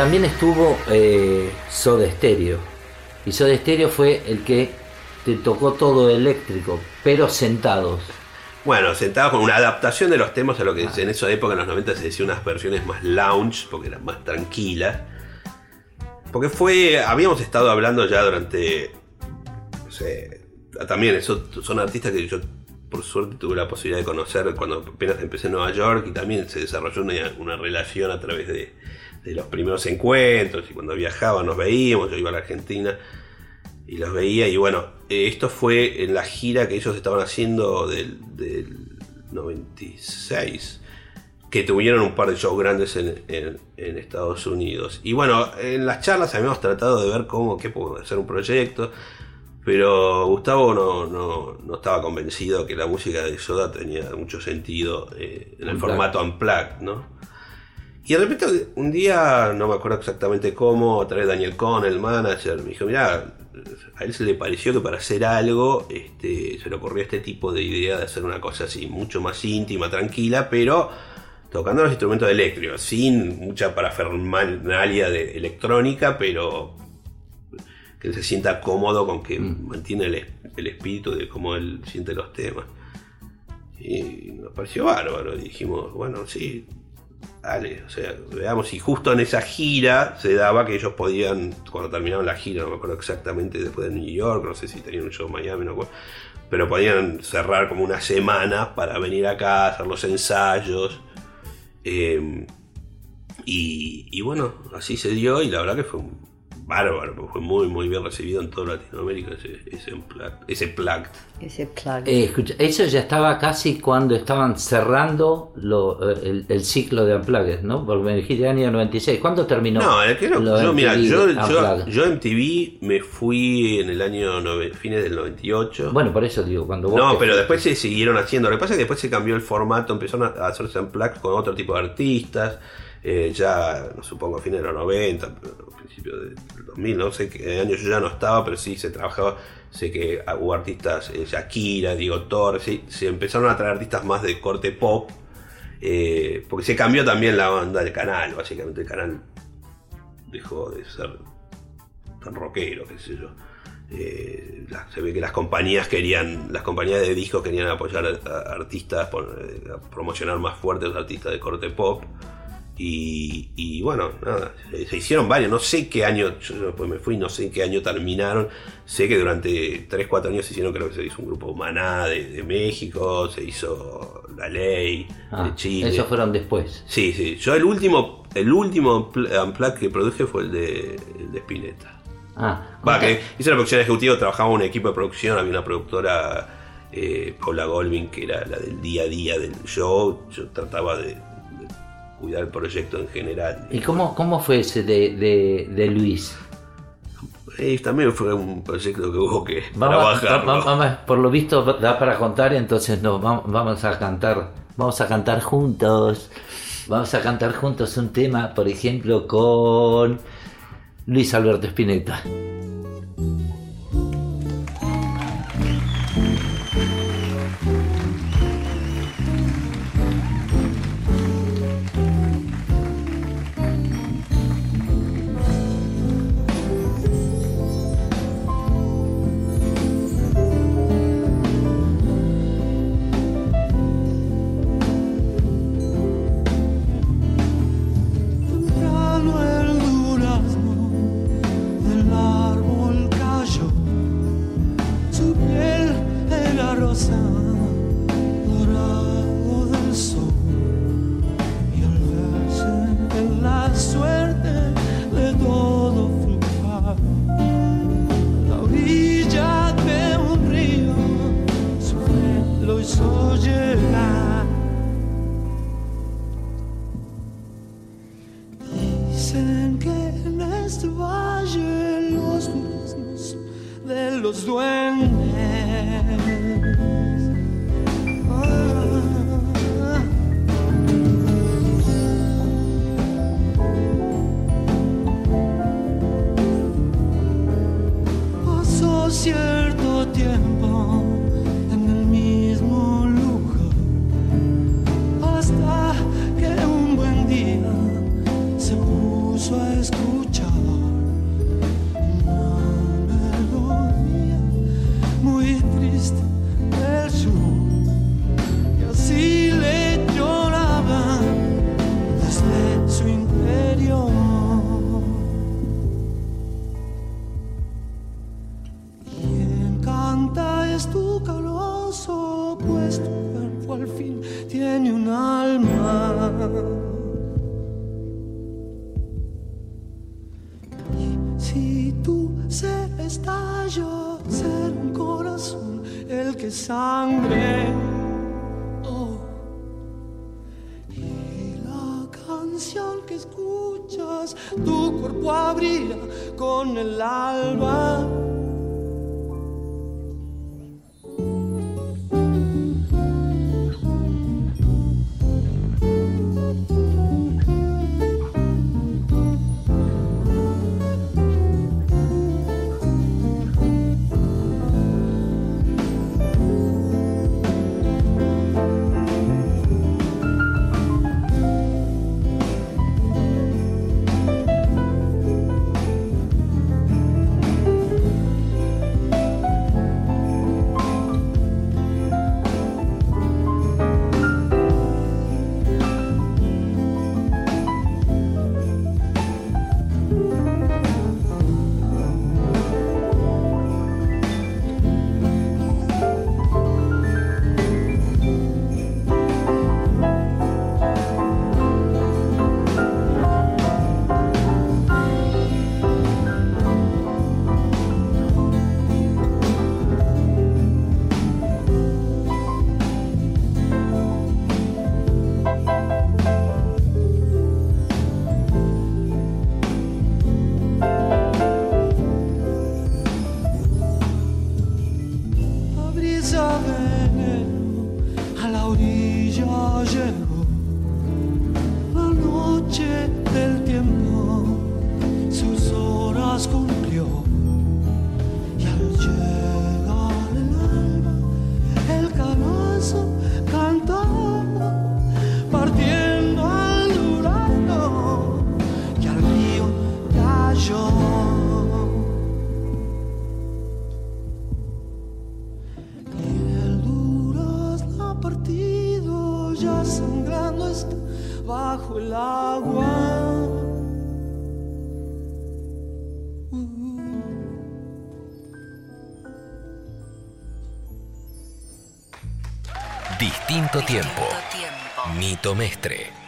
También estuvo eh, Soda Stereo. Y Soda Stereo fue el que te tocó todo eléctrico, pero sentados. Bueno, sentado con una adaptación de los temas a lo que en esa época, en los 90, se decía unas versiones más lounge, porque eran más tranquilas. Porque fue. Habíamos estado hablando ya durante. No sé. También, eso, son artistas que yo, por suerte, tuve la posibilidad de conocer cuando apenas empecé en Nueva York y también se desarrolló una, una relación a través de, de los primeros encuentros y cuando viajaba nos veíamos. Yo iba a la Argentina y los veía y bueno, esto fue en la gira que ellos estaban haciendo del, del 96, que tuvieron un par de shows grandes en, en- en Estados Unidos. Y bueno, en las charlas habíamos tratado de ver cómo, qué podemos hacer un proyecto, pero Gustavo no, no, no estaba convencido que la música de Soda tenía mucho sentido eh, en el Unplugged. formato unplugged, ¿no? Y de repente un día, no me acuerdo exactamente cómo, a través de Daniel Cohn, el manager, me dijo, mira, a él se le pareció que para hacer algo este, se le ocurrió este tipo de idea de hacer una cosa así, mucho más íntima, tranquila, pero tocando los instrumentos eléctricos, sin mucha parafernalia de electrónica, pero que él se sienta cómodo con que mantiene el, el espíritu de cómo él siente los temas. Y nos pareció bárbaro, dijimos, bueno, sí, dale, o sea, veamos, y justo en esa gira se daba que ellos podían, cuando terminaban la gira, no me acuerdo exactamente, después de New York, no sé si tenían un show en Miami, no acuerdo, pero podían cerrar como una semana para venir acá, hacer los ensayos. eh, y, y bueno, así se dio y la verdad que fue un bárbaro, porque fue muy muy bien recibido en toda Latinoamérica ese, ese, unplugged, ese. Ese plug. Eh, escucha, eso ya estaba casi cuando estaban cerrando lo- eh, el, el ciclo de Unplugged, ¿no? Porque me dijiste año 96. ¿Cuándo terminó? No, el que no- lo yo, mira, MTV yo, yo, yo en TV me fui en el año nove- fines del 98. Bueno, por eso digo, cuando vos No, pero después se siguieron haciendo. Lo que pasa es que después se cambió el formato, empezaron a hacerse unplugged con otro tipo de artistas. Eh, ya, supongo, a fines de los 90, pero a principios del 2000, no sé qué año yo ya no estaba, pero sí se trabajaba. Sé que hubo artistas, eh, Shakira, Diego Torres, sí, se empezaron a traer artistas más de corte pop. eh, porque se cambió también la banda del canal, básicamente el canal dejó de ser tan rockero, qué sé yo. Eh, se ve que las compañías querían, las compañías de discos querían apoyar a, artistas, por- a promocionar más fuerte a los artistas de corte pop. Y, y bueno, nada, se, hicieron varios, no sé qué año, yo después me fui, no sé en qué año terminaron. Sé que durante 3, 4 años se hicieron, creo que se hizo un grupo Maná de, de México, se hizo La Ley Ah, de Chile. esos fueron después. Sí, sí. Yo el último, el último unpl- unplugged que produje fue el de, el de Spinetta. Ah, Va, que hice la producción ejecutiva, trabajaba un equipo de producción, había una productora, eh, Paula Golvin, que era la del día a día del show. Yo trataba de cuidar el proyecto en general. ¿Y cómo, cómo fue ese de, de, de Luis? Eh, también fue un proyecto que hubo que Vamos, trabajar. va- por lo visto da para contar, entonces no, vamos a cantar, vamos a cantar juntos, vamos a cantar juntos un tema, por ejemplo, con Luis Alberto Spinetta. Distinto tiempo. Nito Mestre.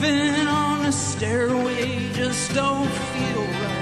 Living on a stairway just don't feel right.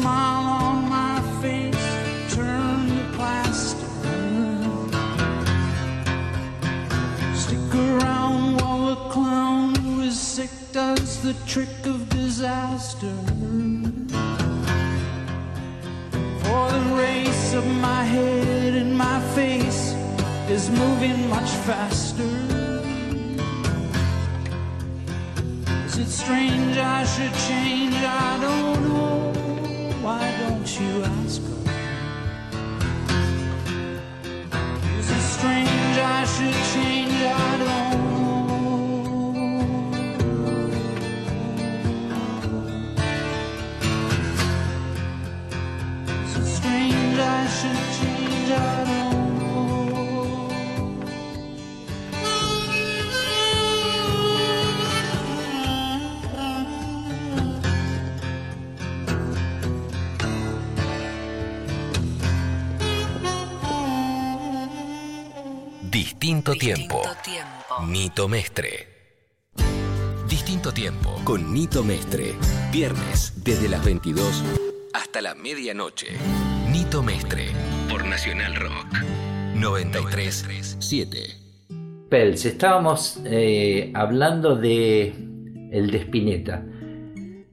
smile on my face turn the plastic. Stick around while the clown who is sick does the trick of disaster. For the race of my head and my face is moving much faster. Is it strange I should change? I don't know. Why don't you ask her? Is it strange I should change? Distinto tiempo. Nito Mestre. Distinto tiempo con Nito Mestre. Viernes desde las 22 hasta la medianoche. Nito Mestre por Nacional Rock 937. Pels, estábamos eh, hablando de el de Spinetta.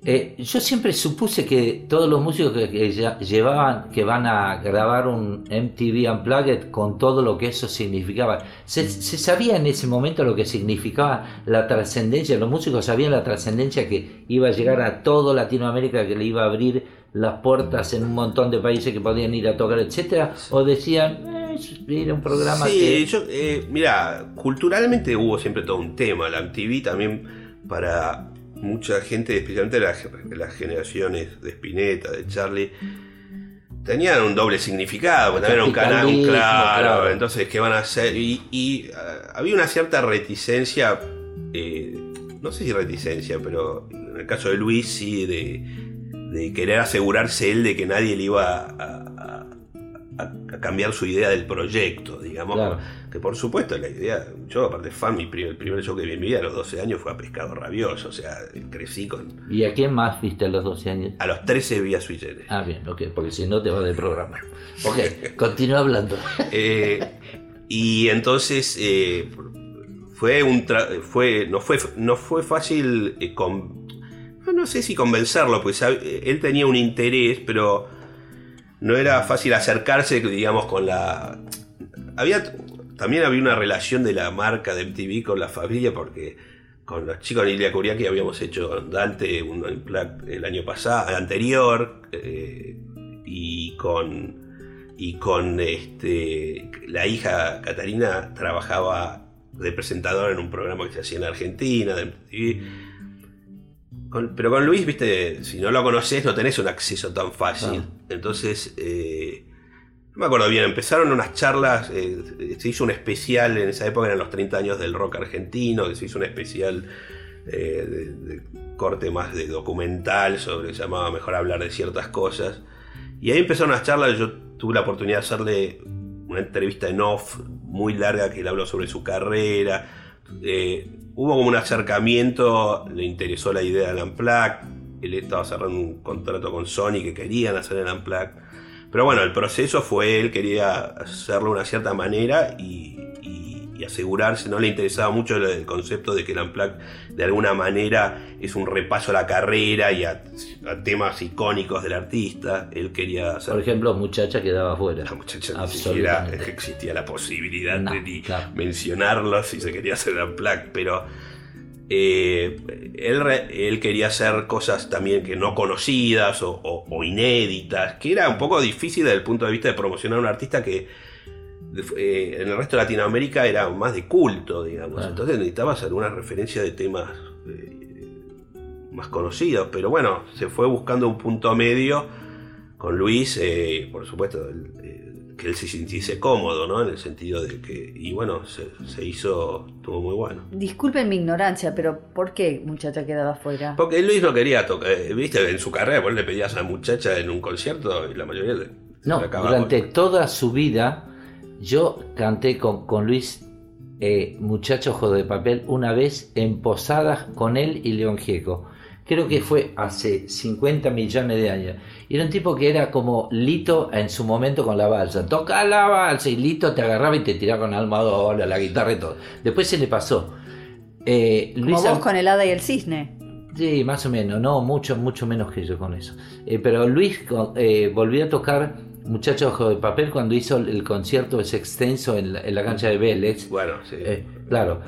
Eh, yo siempre supuse que todos los músicos que, que ya llevaban, que van a grabar un MTV Unplugged con todo lo que eso significaba. ¿Se, se sabía en ese momento lo que significaba la trascendencia? Los músicos sabían la trascendencia que iba a llegar a toda Latinoamérica, que le iba a abrir las puertas en un montón de países que podían ir a tocar, etcétera, o decían, eh, era un programa Sí, que yo, eh, mira, culturalmente hubo siempre todo un tema. La MTV también para mucha gente, especialmente las, las generaciones de Spinetta, de Charlie, tenían un doble significado, porque también era un canal, claro, claro. entonces, ¿qué van a hacer? Y, y, ah, había una cierta reticencia, eh, no sé si reticencia, pero en el caso de Luis sí, de, de querer asegurarse él de que nadie le iba a, a- cambiar su idea del proyecto, digamos. Claro. Que por supuesto la idea, yo aparte fan, mi primer, el primer show que vi en mi vida a los 12 años fue a Pescado Rabioso, o sea, crecí con... ¿Y a quién más viste a los 12 años? A los 13 vi a Sui. Ah, bien, ok, porque si no te va del programa. Ok, continúa hablando. (laughs) Eh, y entonces eh, fue un tra- fue no fue no fue fácil eh, con- no, no sé si convencerlo pues él tenía un interés pero no era fácil acercarse digamos con la había también había una relación de la marca de MTV con la familia porque con los chicos de Ilia Kuriaki habíamos hecho Dante un el año pasado anterior eh, y con y con este la hija Catarina trabajaba de presentadora en un programa que se hacía en Argentina de MTV. Con- pero con Luis, viste, si no lo conoces no tenés un acceso tan fácil. Entonces, eh, no me acuerdo bien, empezaron unas charlas, eh, se hizo un especial, en esa época eran los 30 años del rock argentino, que se hizo un especial eh, de, de corte más de documental sobre, se llamaba Mejor hablar de ciertas cosas. Y ahí empezaron unas charlas, yo tuve la oportunidad de hacerle una entrevista en off muy larga que le habló sobre su carrera. Eh, hubo como un acercamiento, le interesó la idea del Unplugged, él estaba cerrando un contrato con Sony que querían hacer el Unplugged. Pero bueno, el proceso fue, él quería hacerlo de una cierta manera y, y- asegurarse, no le interesaba mucho el, el concepto de que el Unplugged de alguna manera es un repaso a la carrera y a, a temas icónicos del artista. Él quería hacer Por ejemplo, muchacha quedaba afuera. la muchacha ni siquiera existía la posibilidad No, de ni claro. mencionarlo si se quería hacer unplugged, pero eh, él, él quería hacer cosas también que no conocidas o, o- o inéditas, que era un poco difícil desde el punto de vista de promocionar a un artista que eh, en el resto de Latinoamérica era más de culto, digamos. Claro. Entonces necesitabas alguna referencia de temas eh, más conocidos, pero bueno, se fue buscando un punto medio con Luis, eh, por supuesto, el- eh, que él se sintiese cómodo, ¿no? En el sentido de que, y bueno, se, se hizo, estuvo muy bueno. Disculpen mi ignorancia, pero ¿por qué muchacha quedaba afuera? Porque Luis no quería tocar, eh, viste, en su carrera, vos le pedías a la muchacha en un concierto y la mayoría le, No, durante toda su vida yo canté con, con Luis eh, Muchacho Ojo de Papel una vez en Posadas con él y León Gieco. Creo que fue hace 50 millones de años. Y era un tipo que era como Lito en su momento con la balsa. Toca la balsa y Lito te agarraba y te tiraba con almohadón, la guitarra y todo. Después se le pasó. Eh, Como Luis vos Am- con el hada y el cisne. Sí, más o menos, no, mucho, mucho menos que yo con eso. Eh, pero Luis eh, volvió a tocar Muchacho Ojo de Papel cuando hizo el, concierto ese extenso en la, en la cancha de Vélez. Bueno, sí. Eh, claro.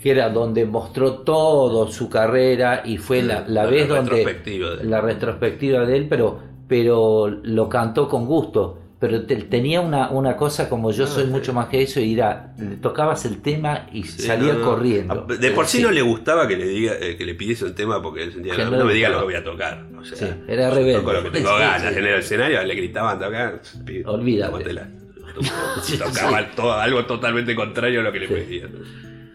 que era donde mostró todo su carrera y fue la, la La vez donde de la retrospectiva de él, pero, pero lo cantó con gusto. Pero te- tenía una, una cosa como yo soy mucho más que eso, y era, le tocabas el tema y salía no, no. corriendo. De por sí, no le gustaba que le diga eh, que le pidiese un tema porque él sentía Que no, no me diga lo que voy a tocar. O sea, Sí, era rebelde. toco lo que tengo (laughs) Sí, ganas. En el escenario le gritaban tocar. Olvídate. (laughs) Tocaba todo- algo totalmente contrario a lo que le pedían.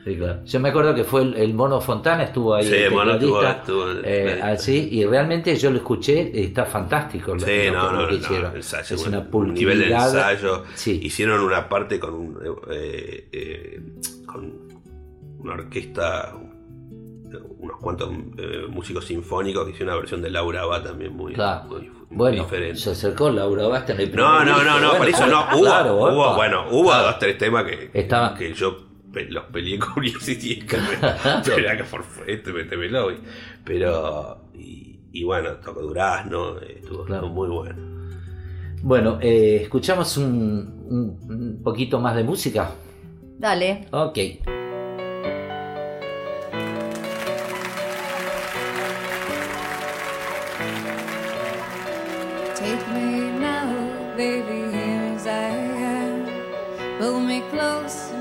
Sí, claro. Yo me acuerdo que fue el, el Mono Fontana, estuvo ahí. Sí, el Mono estuvo- estuvo eh, así, y realmente yo lo escuché, está fantástico lo, Sí, no, no, no, hicieron. ensayo, es una un nivel de pulcritud. ensayo. Sí. Hicieron una parte con un, eh, eh, con una orquesta, unos cuantos eh, músicos sinfónicos que hicieron una versión de Laura Va también muy, Claro. muy, Bueno, diferente. se acercó Laura Basta en el No, primer no, no, no, bueno, por eso no. Hubo, claro, hubo bueno, hubo Claro. dos, tres temas que, Estaban- que yo los peleé con (laughs) University y (laughs) que me, por esto métemelo. y- Pero, y, y bueno, tocó Durazno, estuvo, Claro. muy bueno. Bueno, eh, escuchamos un, un- un poquito más de música. Dale. Ok. Take me now, baby, here as I am. Pull me close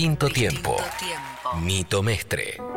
Distinto tiempo. Mito Mestre.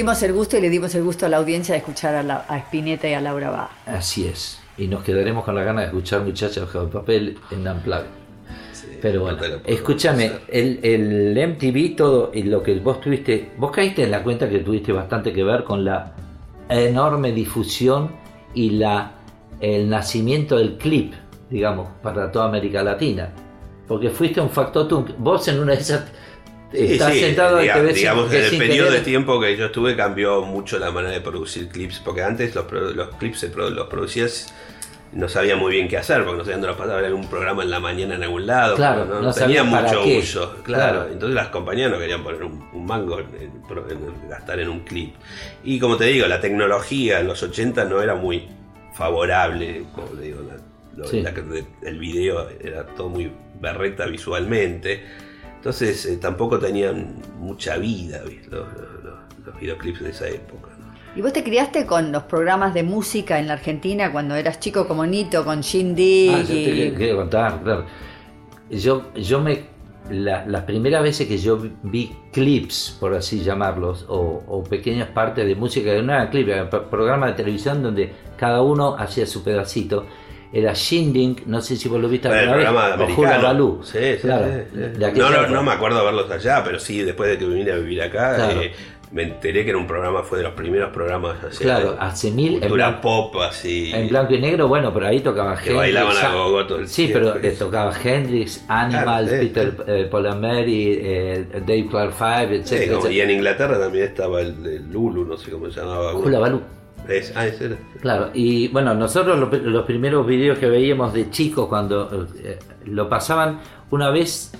Dimos el gusto y le dimos el gusto a la audiencia de escuchar a, la, a Spinetta y a Laura Bá. Así es. Y nos quedaremos con la gana de escuchar muchachos bajo el papel en Unplugged. Pero bueno, escúchame, el, el MTV, todo y lo que vos tuviste, vos caíste en la cuenta que tuviste bastante que ver con la enorme difusión y la el nacimiento del clip, digamos, para toda América Latina. Porque fuiste un factotum. Vos en una de esas estás sí, sentado diga- ves digamos que en el periodo querer- de tiempo que yo estuve cambió mucho la manera de producir clips porque antes los, los clips se los producías no sabía muy bien qué hacer porque no sabían dónde pasaba en un programa en la mañana en algún lado Claro, no, no tenía mucho qué. uso claro. Claro. entonces las compañías no querían poner un, un mango en, en pro- en gastar en un clip y como te digo la tecnología en los 80 no era muy favorable como te digo la- lo- Sí. la- el video era todo muy berreta visualmente entonces eh, tampoco tenían mucha vida. Los, los- los- los videoclips de esa época. ¿Y vos te criaste con los programas de música en la Argentina cuando eras chico como Nito, con Shindy? Ah, yo te quería- contar, claro. Yo, yo me. la- las primeras veces que yo vi clips, por así llamarlos, o, o pequeñas partes de música, no eran clips, eran pro- programas de televisión donde cada uno hacía su pedacito, era Shinding, no sé si vos lo viste el alguna vez, programa o. Hula Baloo. Sí, sí, claro, sí, sí. No, no, no me acuerdo verlos allá, pero sí, después de que vine a vivir acá, Claro. eh, me enteré que era un programa, fue de los primeros programas así, Claro, hace mil- en cultura blanco- pop, así. En blanco y negro, bueno, pero ahí tocaban Que bailaban a gogo todo el Sí, tiempo. pero le tocaba Hendrix, Animal, Claro, sí, Peter eh, Mary, eh, Dave Clark Five, Sí, etc. como- y en Inglaterra también estaba el, de Lulu, no sé cómo se llamaba. Hula Baloo. Ah. Claro, y bueno, nosotros lo- los, primeros videos que veíamos de chicos cuando eh, lo pasaban una vez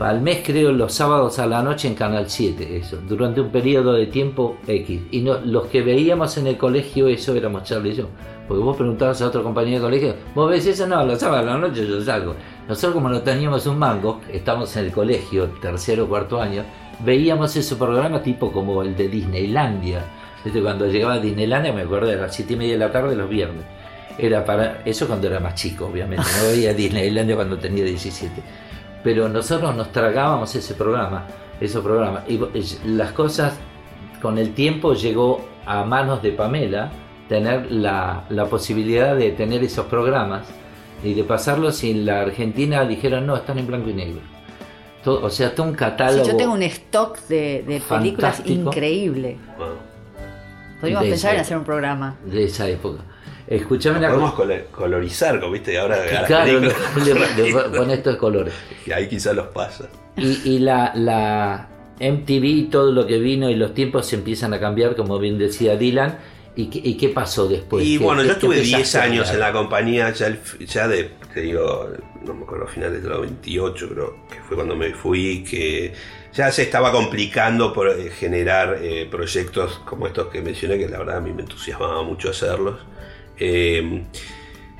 al mes, creo, los sábados a la noche en Canal 7, eso, durante un periodo de tiempo X. Y no, los que veíamos en el colegio, eso éramos Charlie y yo. Porque vos preguntabas a otro compañero de colegio, ¿vos ves eso? No, los sábados a la noche yo salgo. Nosotros como no teníamos un mango, estábamos en el colegio, tercero o cuarto año, veíamos ese programa tipo como el de Disneylandia. Desde cuando llegaba a Disneylandia me acuerdo de las siete y media de la tarde los viernes. Era para eso cuando era más chico, obviamente. No veía (laughs) Disneylandia cuando tenía 17. Pero nosotros nos tragábamos ese programa, esos programas. Y las cosas con el tiempo llegó a manos de Pamela tener la, la posibilidad de tener esos programas y de pasarlos y en la Argentina dijeron no, están en blanco y negro. Todo- o sea, todo un Sí, catálogo. yo tengo un stock de, de películas increíble. Podríamos De pensar en esa- hacer un programa. de esa época. Escuchame una podemos cosa. colo- colorizar, como viste, ahora Claro, (laughs) le, le- estos colores. Y ahí quizás los pasa. Y, y la, la MTV, todo lo que vino y los tiempos se empiezan a cambiar, como bien decía Dylan. ¿Y qué, y qué pasó después? y ¿Qué- bueno, qué- yo estuve empezaste 10 a años en la compañía, ya, el f- ya de, te digo, no me acuerdo, finales del 98 creo que fue cuando me fui, que ya se estaba complicando por eh, generar eh, proyectos como estos que mencioné, que la verdad a mí me entusiasmaba mucho hacerlos. Eh,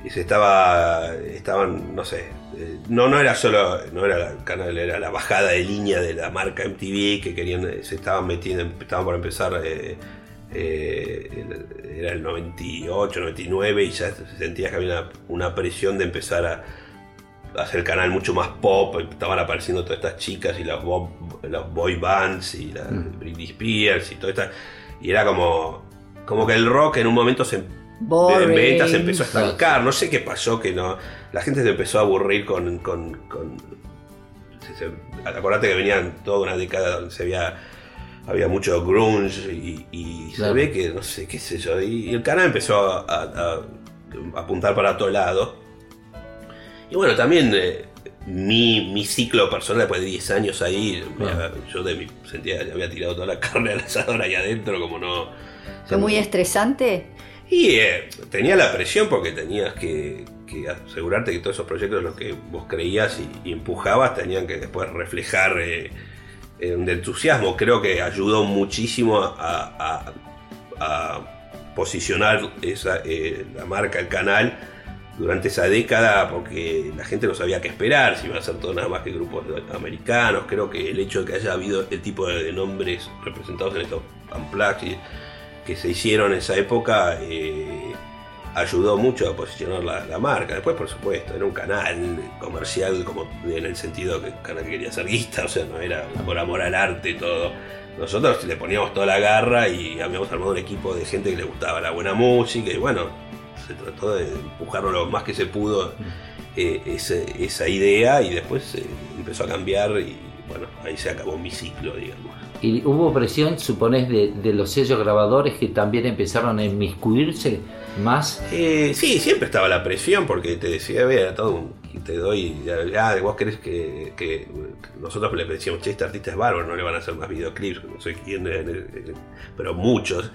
y se estaba, estaban, no sé, eh, no, no era solo, no era el canal, era la bajada de línea de la marca MTV que querían, se estaban metiendo, estaban por empezar, era el 98, 99 y ya se sentía que había una, una presión de empezar a hacer el canal mucho más pop, estaban apareciendo todas estas chicas y las, bo- los boy bands y la Britney Spears y todo esta, y era como, como que el rock en un momento se Boring. ventas empezó a estancar, no sé qué pasó, que no. La gente se empezó a aburrir con. con, con- se- se- acordate que venían toda una década donde se había. Había mucho grunge y, y se ve que, no sé, qué sé yo. Y, y el canal empezó a, a- a apuntar para todo lado. Y bueno, también eh, mi, mi ciclo personal después de 10 años ahí, me- yo de mi, sentía que había tirado toda la (laughs) carne al asador ahí adentro, como no. ¿Fue muy estresante? Y eh, tenía la presión porque tenías que, que asegurarte que todos esos proyectos los que vos creías y, y empujabas tenían que después reflejar eh, eh, un entusiasmo. Creo que ayudó muchísimo a, a- a posicionar esa, eh, la marca, el canal durante esa década porque la gente no sabía qué esperar, si iba a ser todo nada más que grupos americanos. Creo que el hecho de que haya habido el tipo de, nombres representados en estos y- que se hicieron en esa época eh, ayudó mucho a posicionar la, marca. Después, por supuesto, era un canal comercial como en el sentido que el canal quería ser guista, o sea, no era por amor al arte todo. Nosotros le poníamos toda la garra y habíamos armado un equipo de gente que le gustaba la buena música y bueno, se trató de empujarlo lo más que se pudo eh, esa idea y después eh, empezó a cambiar y bueno, ahí se acabó mi ciclo, digamos. ¿Y hubo presión, suponés, de, de los sellos grabadores que también empezaron a inmiscuirse más? Eh, sí, siempre estaba la presión porque te decía, "Ve, era todo un, te doy, ya, vos querés que, que nosotros le decíamos, che, este artista es bárbaro, no le van a hacer más videoclips, no sé quién, eh, eh, pero muchos,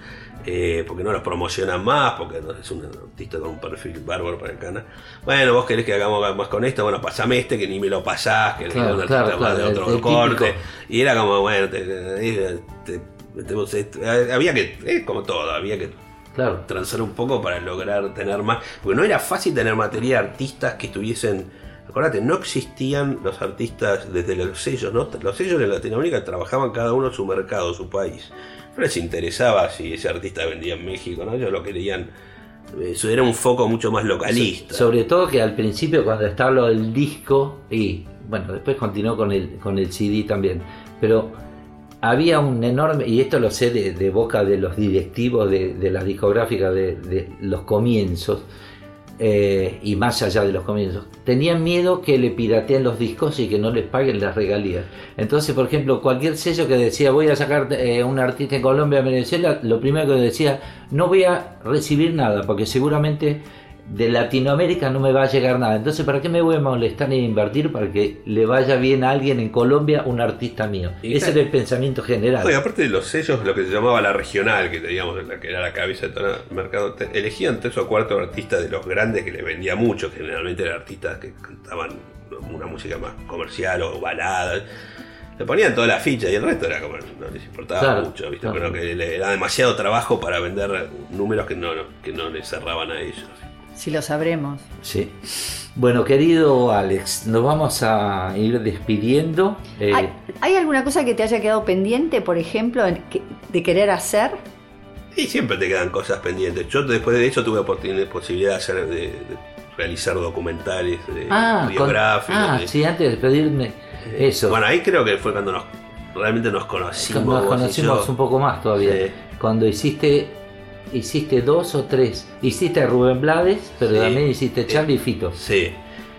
eh, porque no los promocionan más, porque no es un artista con un perfil bárbaro para el canal. Bueno, vos querés que hagamos más con esto, bueno, pasame este que ni me lo pasás, que Claro, un claro, claro, de otro el corte. Y era como, bueno, te- te- te- metemos esto. había que, es como todo, había que Claro. transar un poco para lograr tener más. Porque no era fácil tener material de artistas que estuviesen. Acordate, no existían los artistas desde los sellos, ¿no? Los sellos de Latinoamérica trabajaban cada uno su mercado, su país. No les interesaba si ese artista vendía en México, ¿no? Ellos lo querían. Eso era un foco mucho más localista. So- sobre todo que al principio cuando estaba lo del disco y bueno, después continuó con el, con el CD también, pero había un enorme, y esto lo sé de, boca de los directivos de, de la discográfica de, los comienzos, eh, y más allá de los comienzos, tenían miedo que le pirateen los discos y que no les paguen las regalías. Entonces, por ejemplo, cualquier sello que decía voy a sacar eh, un artista en Colombia, Venezuela, lo primero que decía, no voy a recibir nada, porque seguramente de Latinoamérica no me va a llegar nada. Entonces, ¿para qué me voy a molestar en invertir para que le vaya bien a alguien en Colombia, un artista mío? Y Ese era el pensamiento general. Aparte de los sellos, lo que se llamaba la regional, que teníamos, la que era la cabeza de todo el mercado, te- elegían tres o cuatro artistas de los grandes que les vendía mucho, generalmente eran artistas que cantaban una música más comercial o balada. Le ponían toda la ficha y el resto era como, no les importaba Claro, mucho, ¿viste? claro. Pero que le era demasiado trabajo para vender números que no, no- que no les cerraban a ellos. Si lo sabremos. Sí. Bueno, querido Alex, nos vamos a ir despidiendo. Eh, ¿Hay, hay alguna cosa que te haya quedado pendiente, por ejemplo, en que- de querer hacer? Y siempre te quedan cosas pendientes. Yo después de eso tuve oportunidad, posibilidad de, hacer, de, de realizar documentales de ah, con- biográficos. ah, de- sí, antes de despedirme, eso. Bueno, ahí creo que fue cuando nos realmente nos conocimos. nos vos y conocimos yo. un poco más todavía. Sí. Cuando hiciste hiciste dos o tres. Hiciste a Rubén Blades, pero Sí. también hiciste Charlie y Fito. Sí,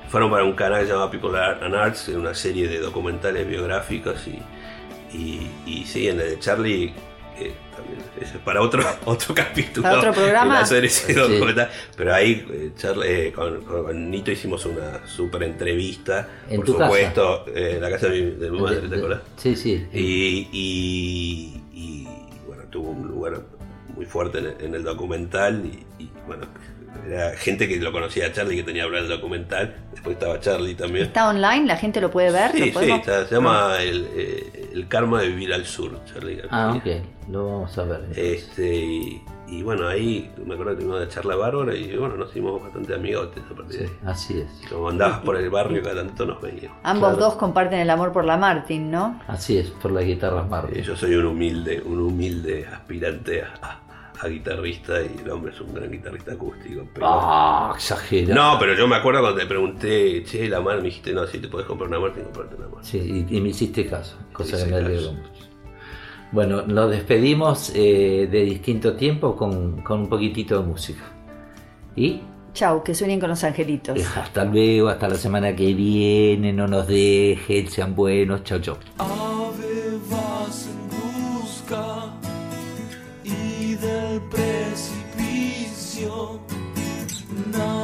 fueron para un canal llamado People Art and Arts, una serie de documentales biográficos y, y, y sí, en el de Charlie, eh, también, ese es para otro, (laughs) otro capítulo. ¿Para otro programa? de hacer ese Sí. documental. Pero ahí eh, Charlie, eh, con, con Nito hicimos una super entrevista, En por tu casa. supuesto, eh, en la casa de mi, de mi madre, De- ¿te acordás? Sí, sí. Y, y- y, bueno, tuvo un lugar muy fuerte en el, en el documental y, y, bueno, era gente que lo conocía a Charlie que tenía que hablar del documental, después estaba Charlie también. ¿Está online? ¿La gente lo puede ver? Sí, ¿Lo sí, está- se llama el, eh, el karma de vivir al sur, Charlie. Ah, ok. Lo vamos a ver. Este, y, y bueno, ahí me acuerdo que tuvimos una charla bárbara y bueno, nos hicimos bastante amigotes a partir de ahí. así es. Como andabas por el barrio, cada tanto nos veíamos. Ambos Claro. dos comparten el amor por la Martin, ¿no? Así es, por las guitarras Martin. Eh, yo soy un humilde, un humilde aspirante a, a- guitarrista y el hombre es un gran guitarrista acústico. Pero... Ah, exagerado. No, pero yo me acuerdo cuando te pregunté, che, la Martin, me dijiste, no, si te podés comprar una Martin, comprarte una Martin. Sí, y, y me hiciste caso, cosa que me alegro mucho. Bueno, nos despedimos eh, de distinto tiempo con, con un poquitito de música. Y Chau, que sueñen con los angelitos. hasta luego, hasta la semana que viene, no nos dejen, sean buenos, chau chau. Ave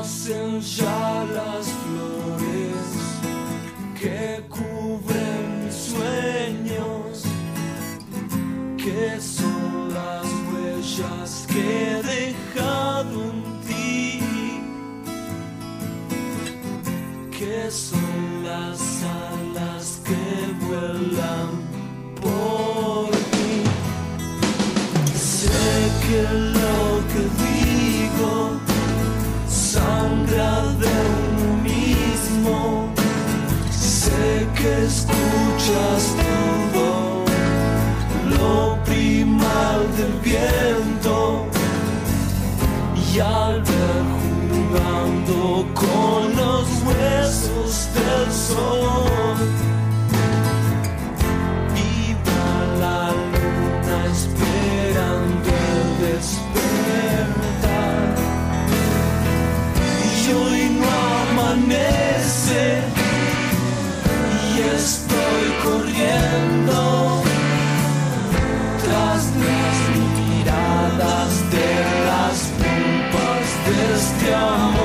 nacen ya las flores que cubren mis sueños, que son las huellas que he dejado en ti, que son las escuchas todo lo primal del viento y al ver jugando con los huesos del sol. Viva la luna esperando el despertar. Y hoy no amanece corriendo tras las miradas de las pulpas de este amor.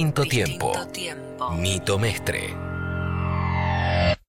Viento. Distinto tiempo. Nito Mestre.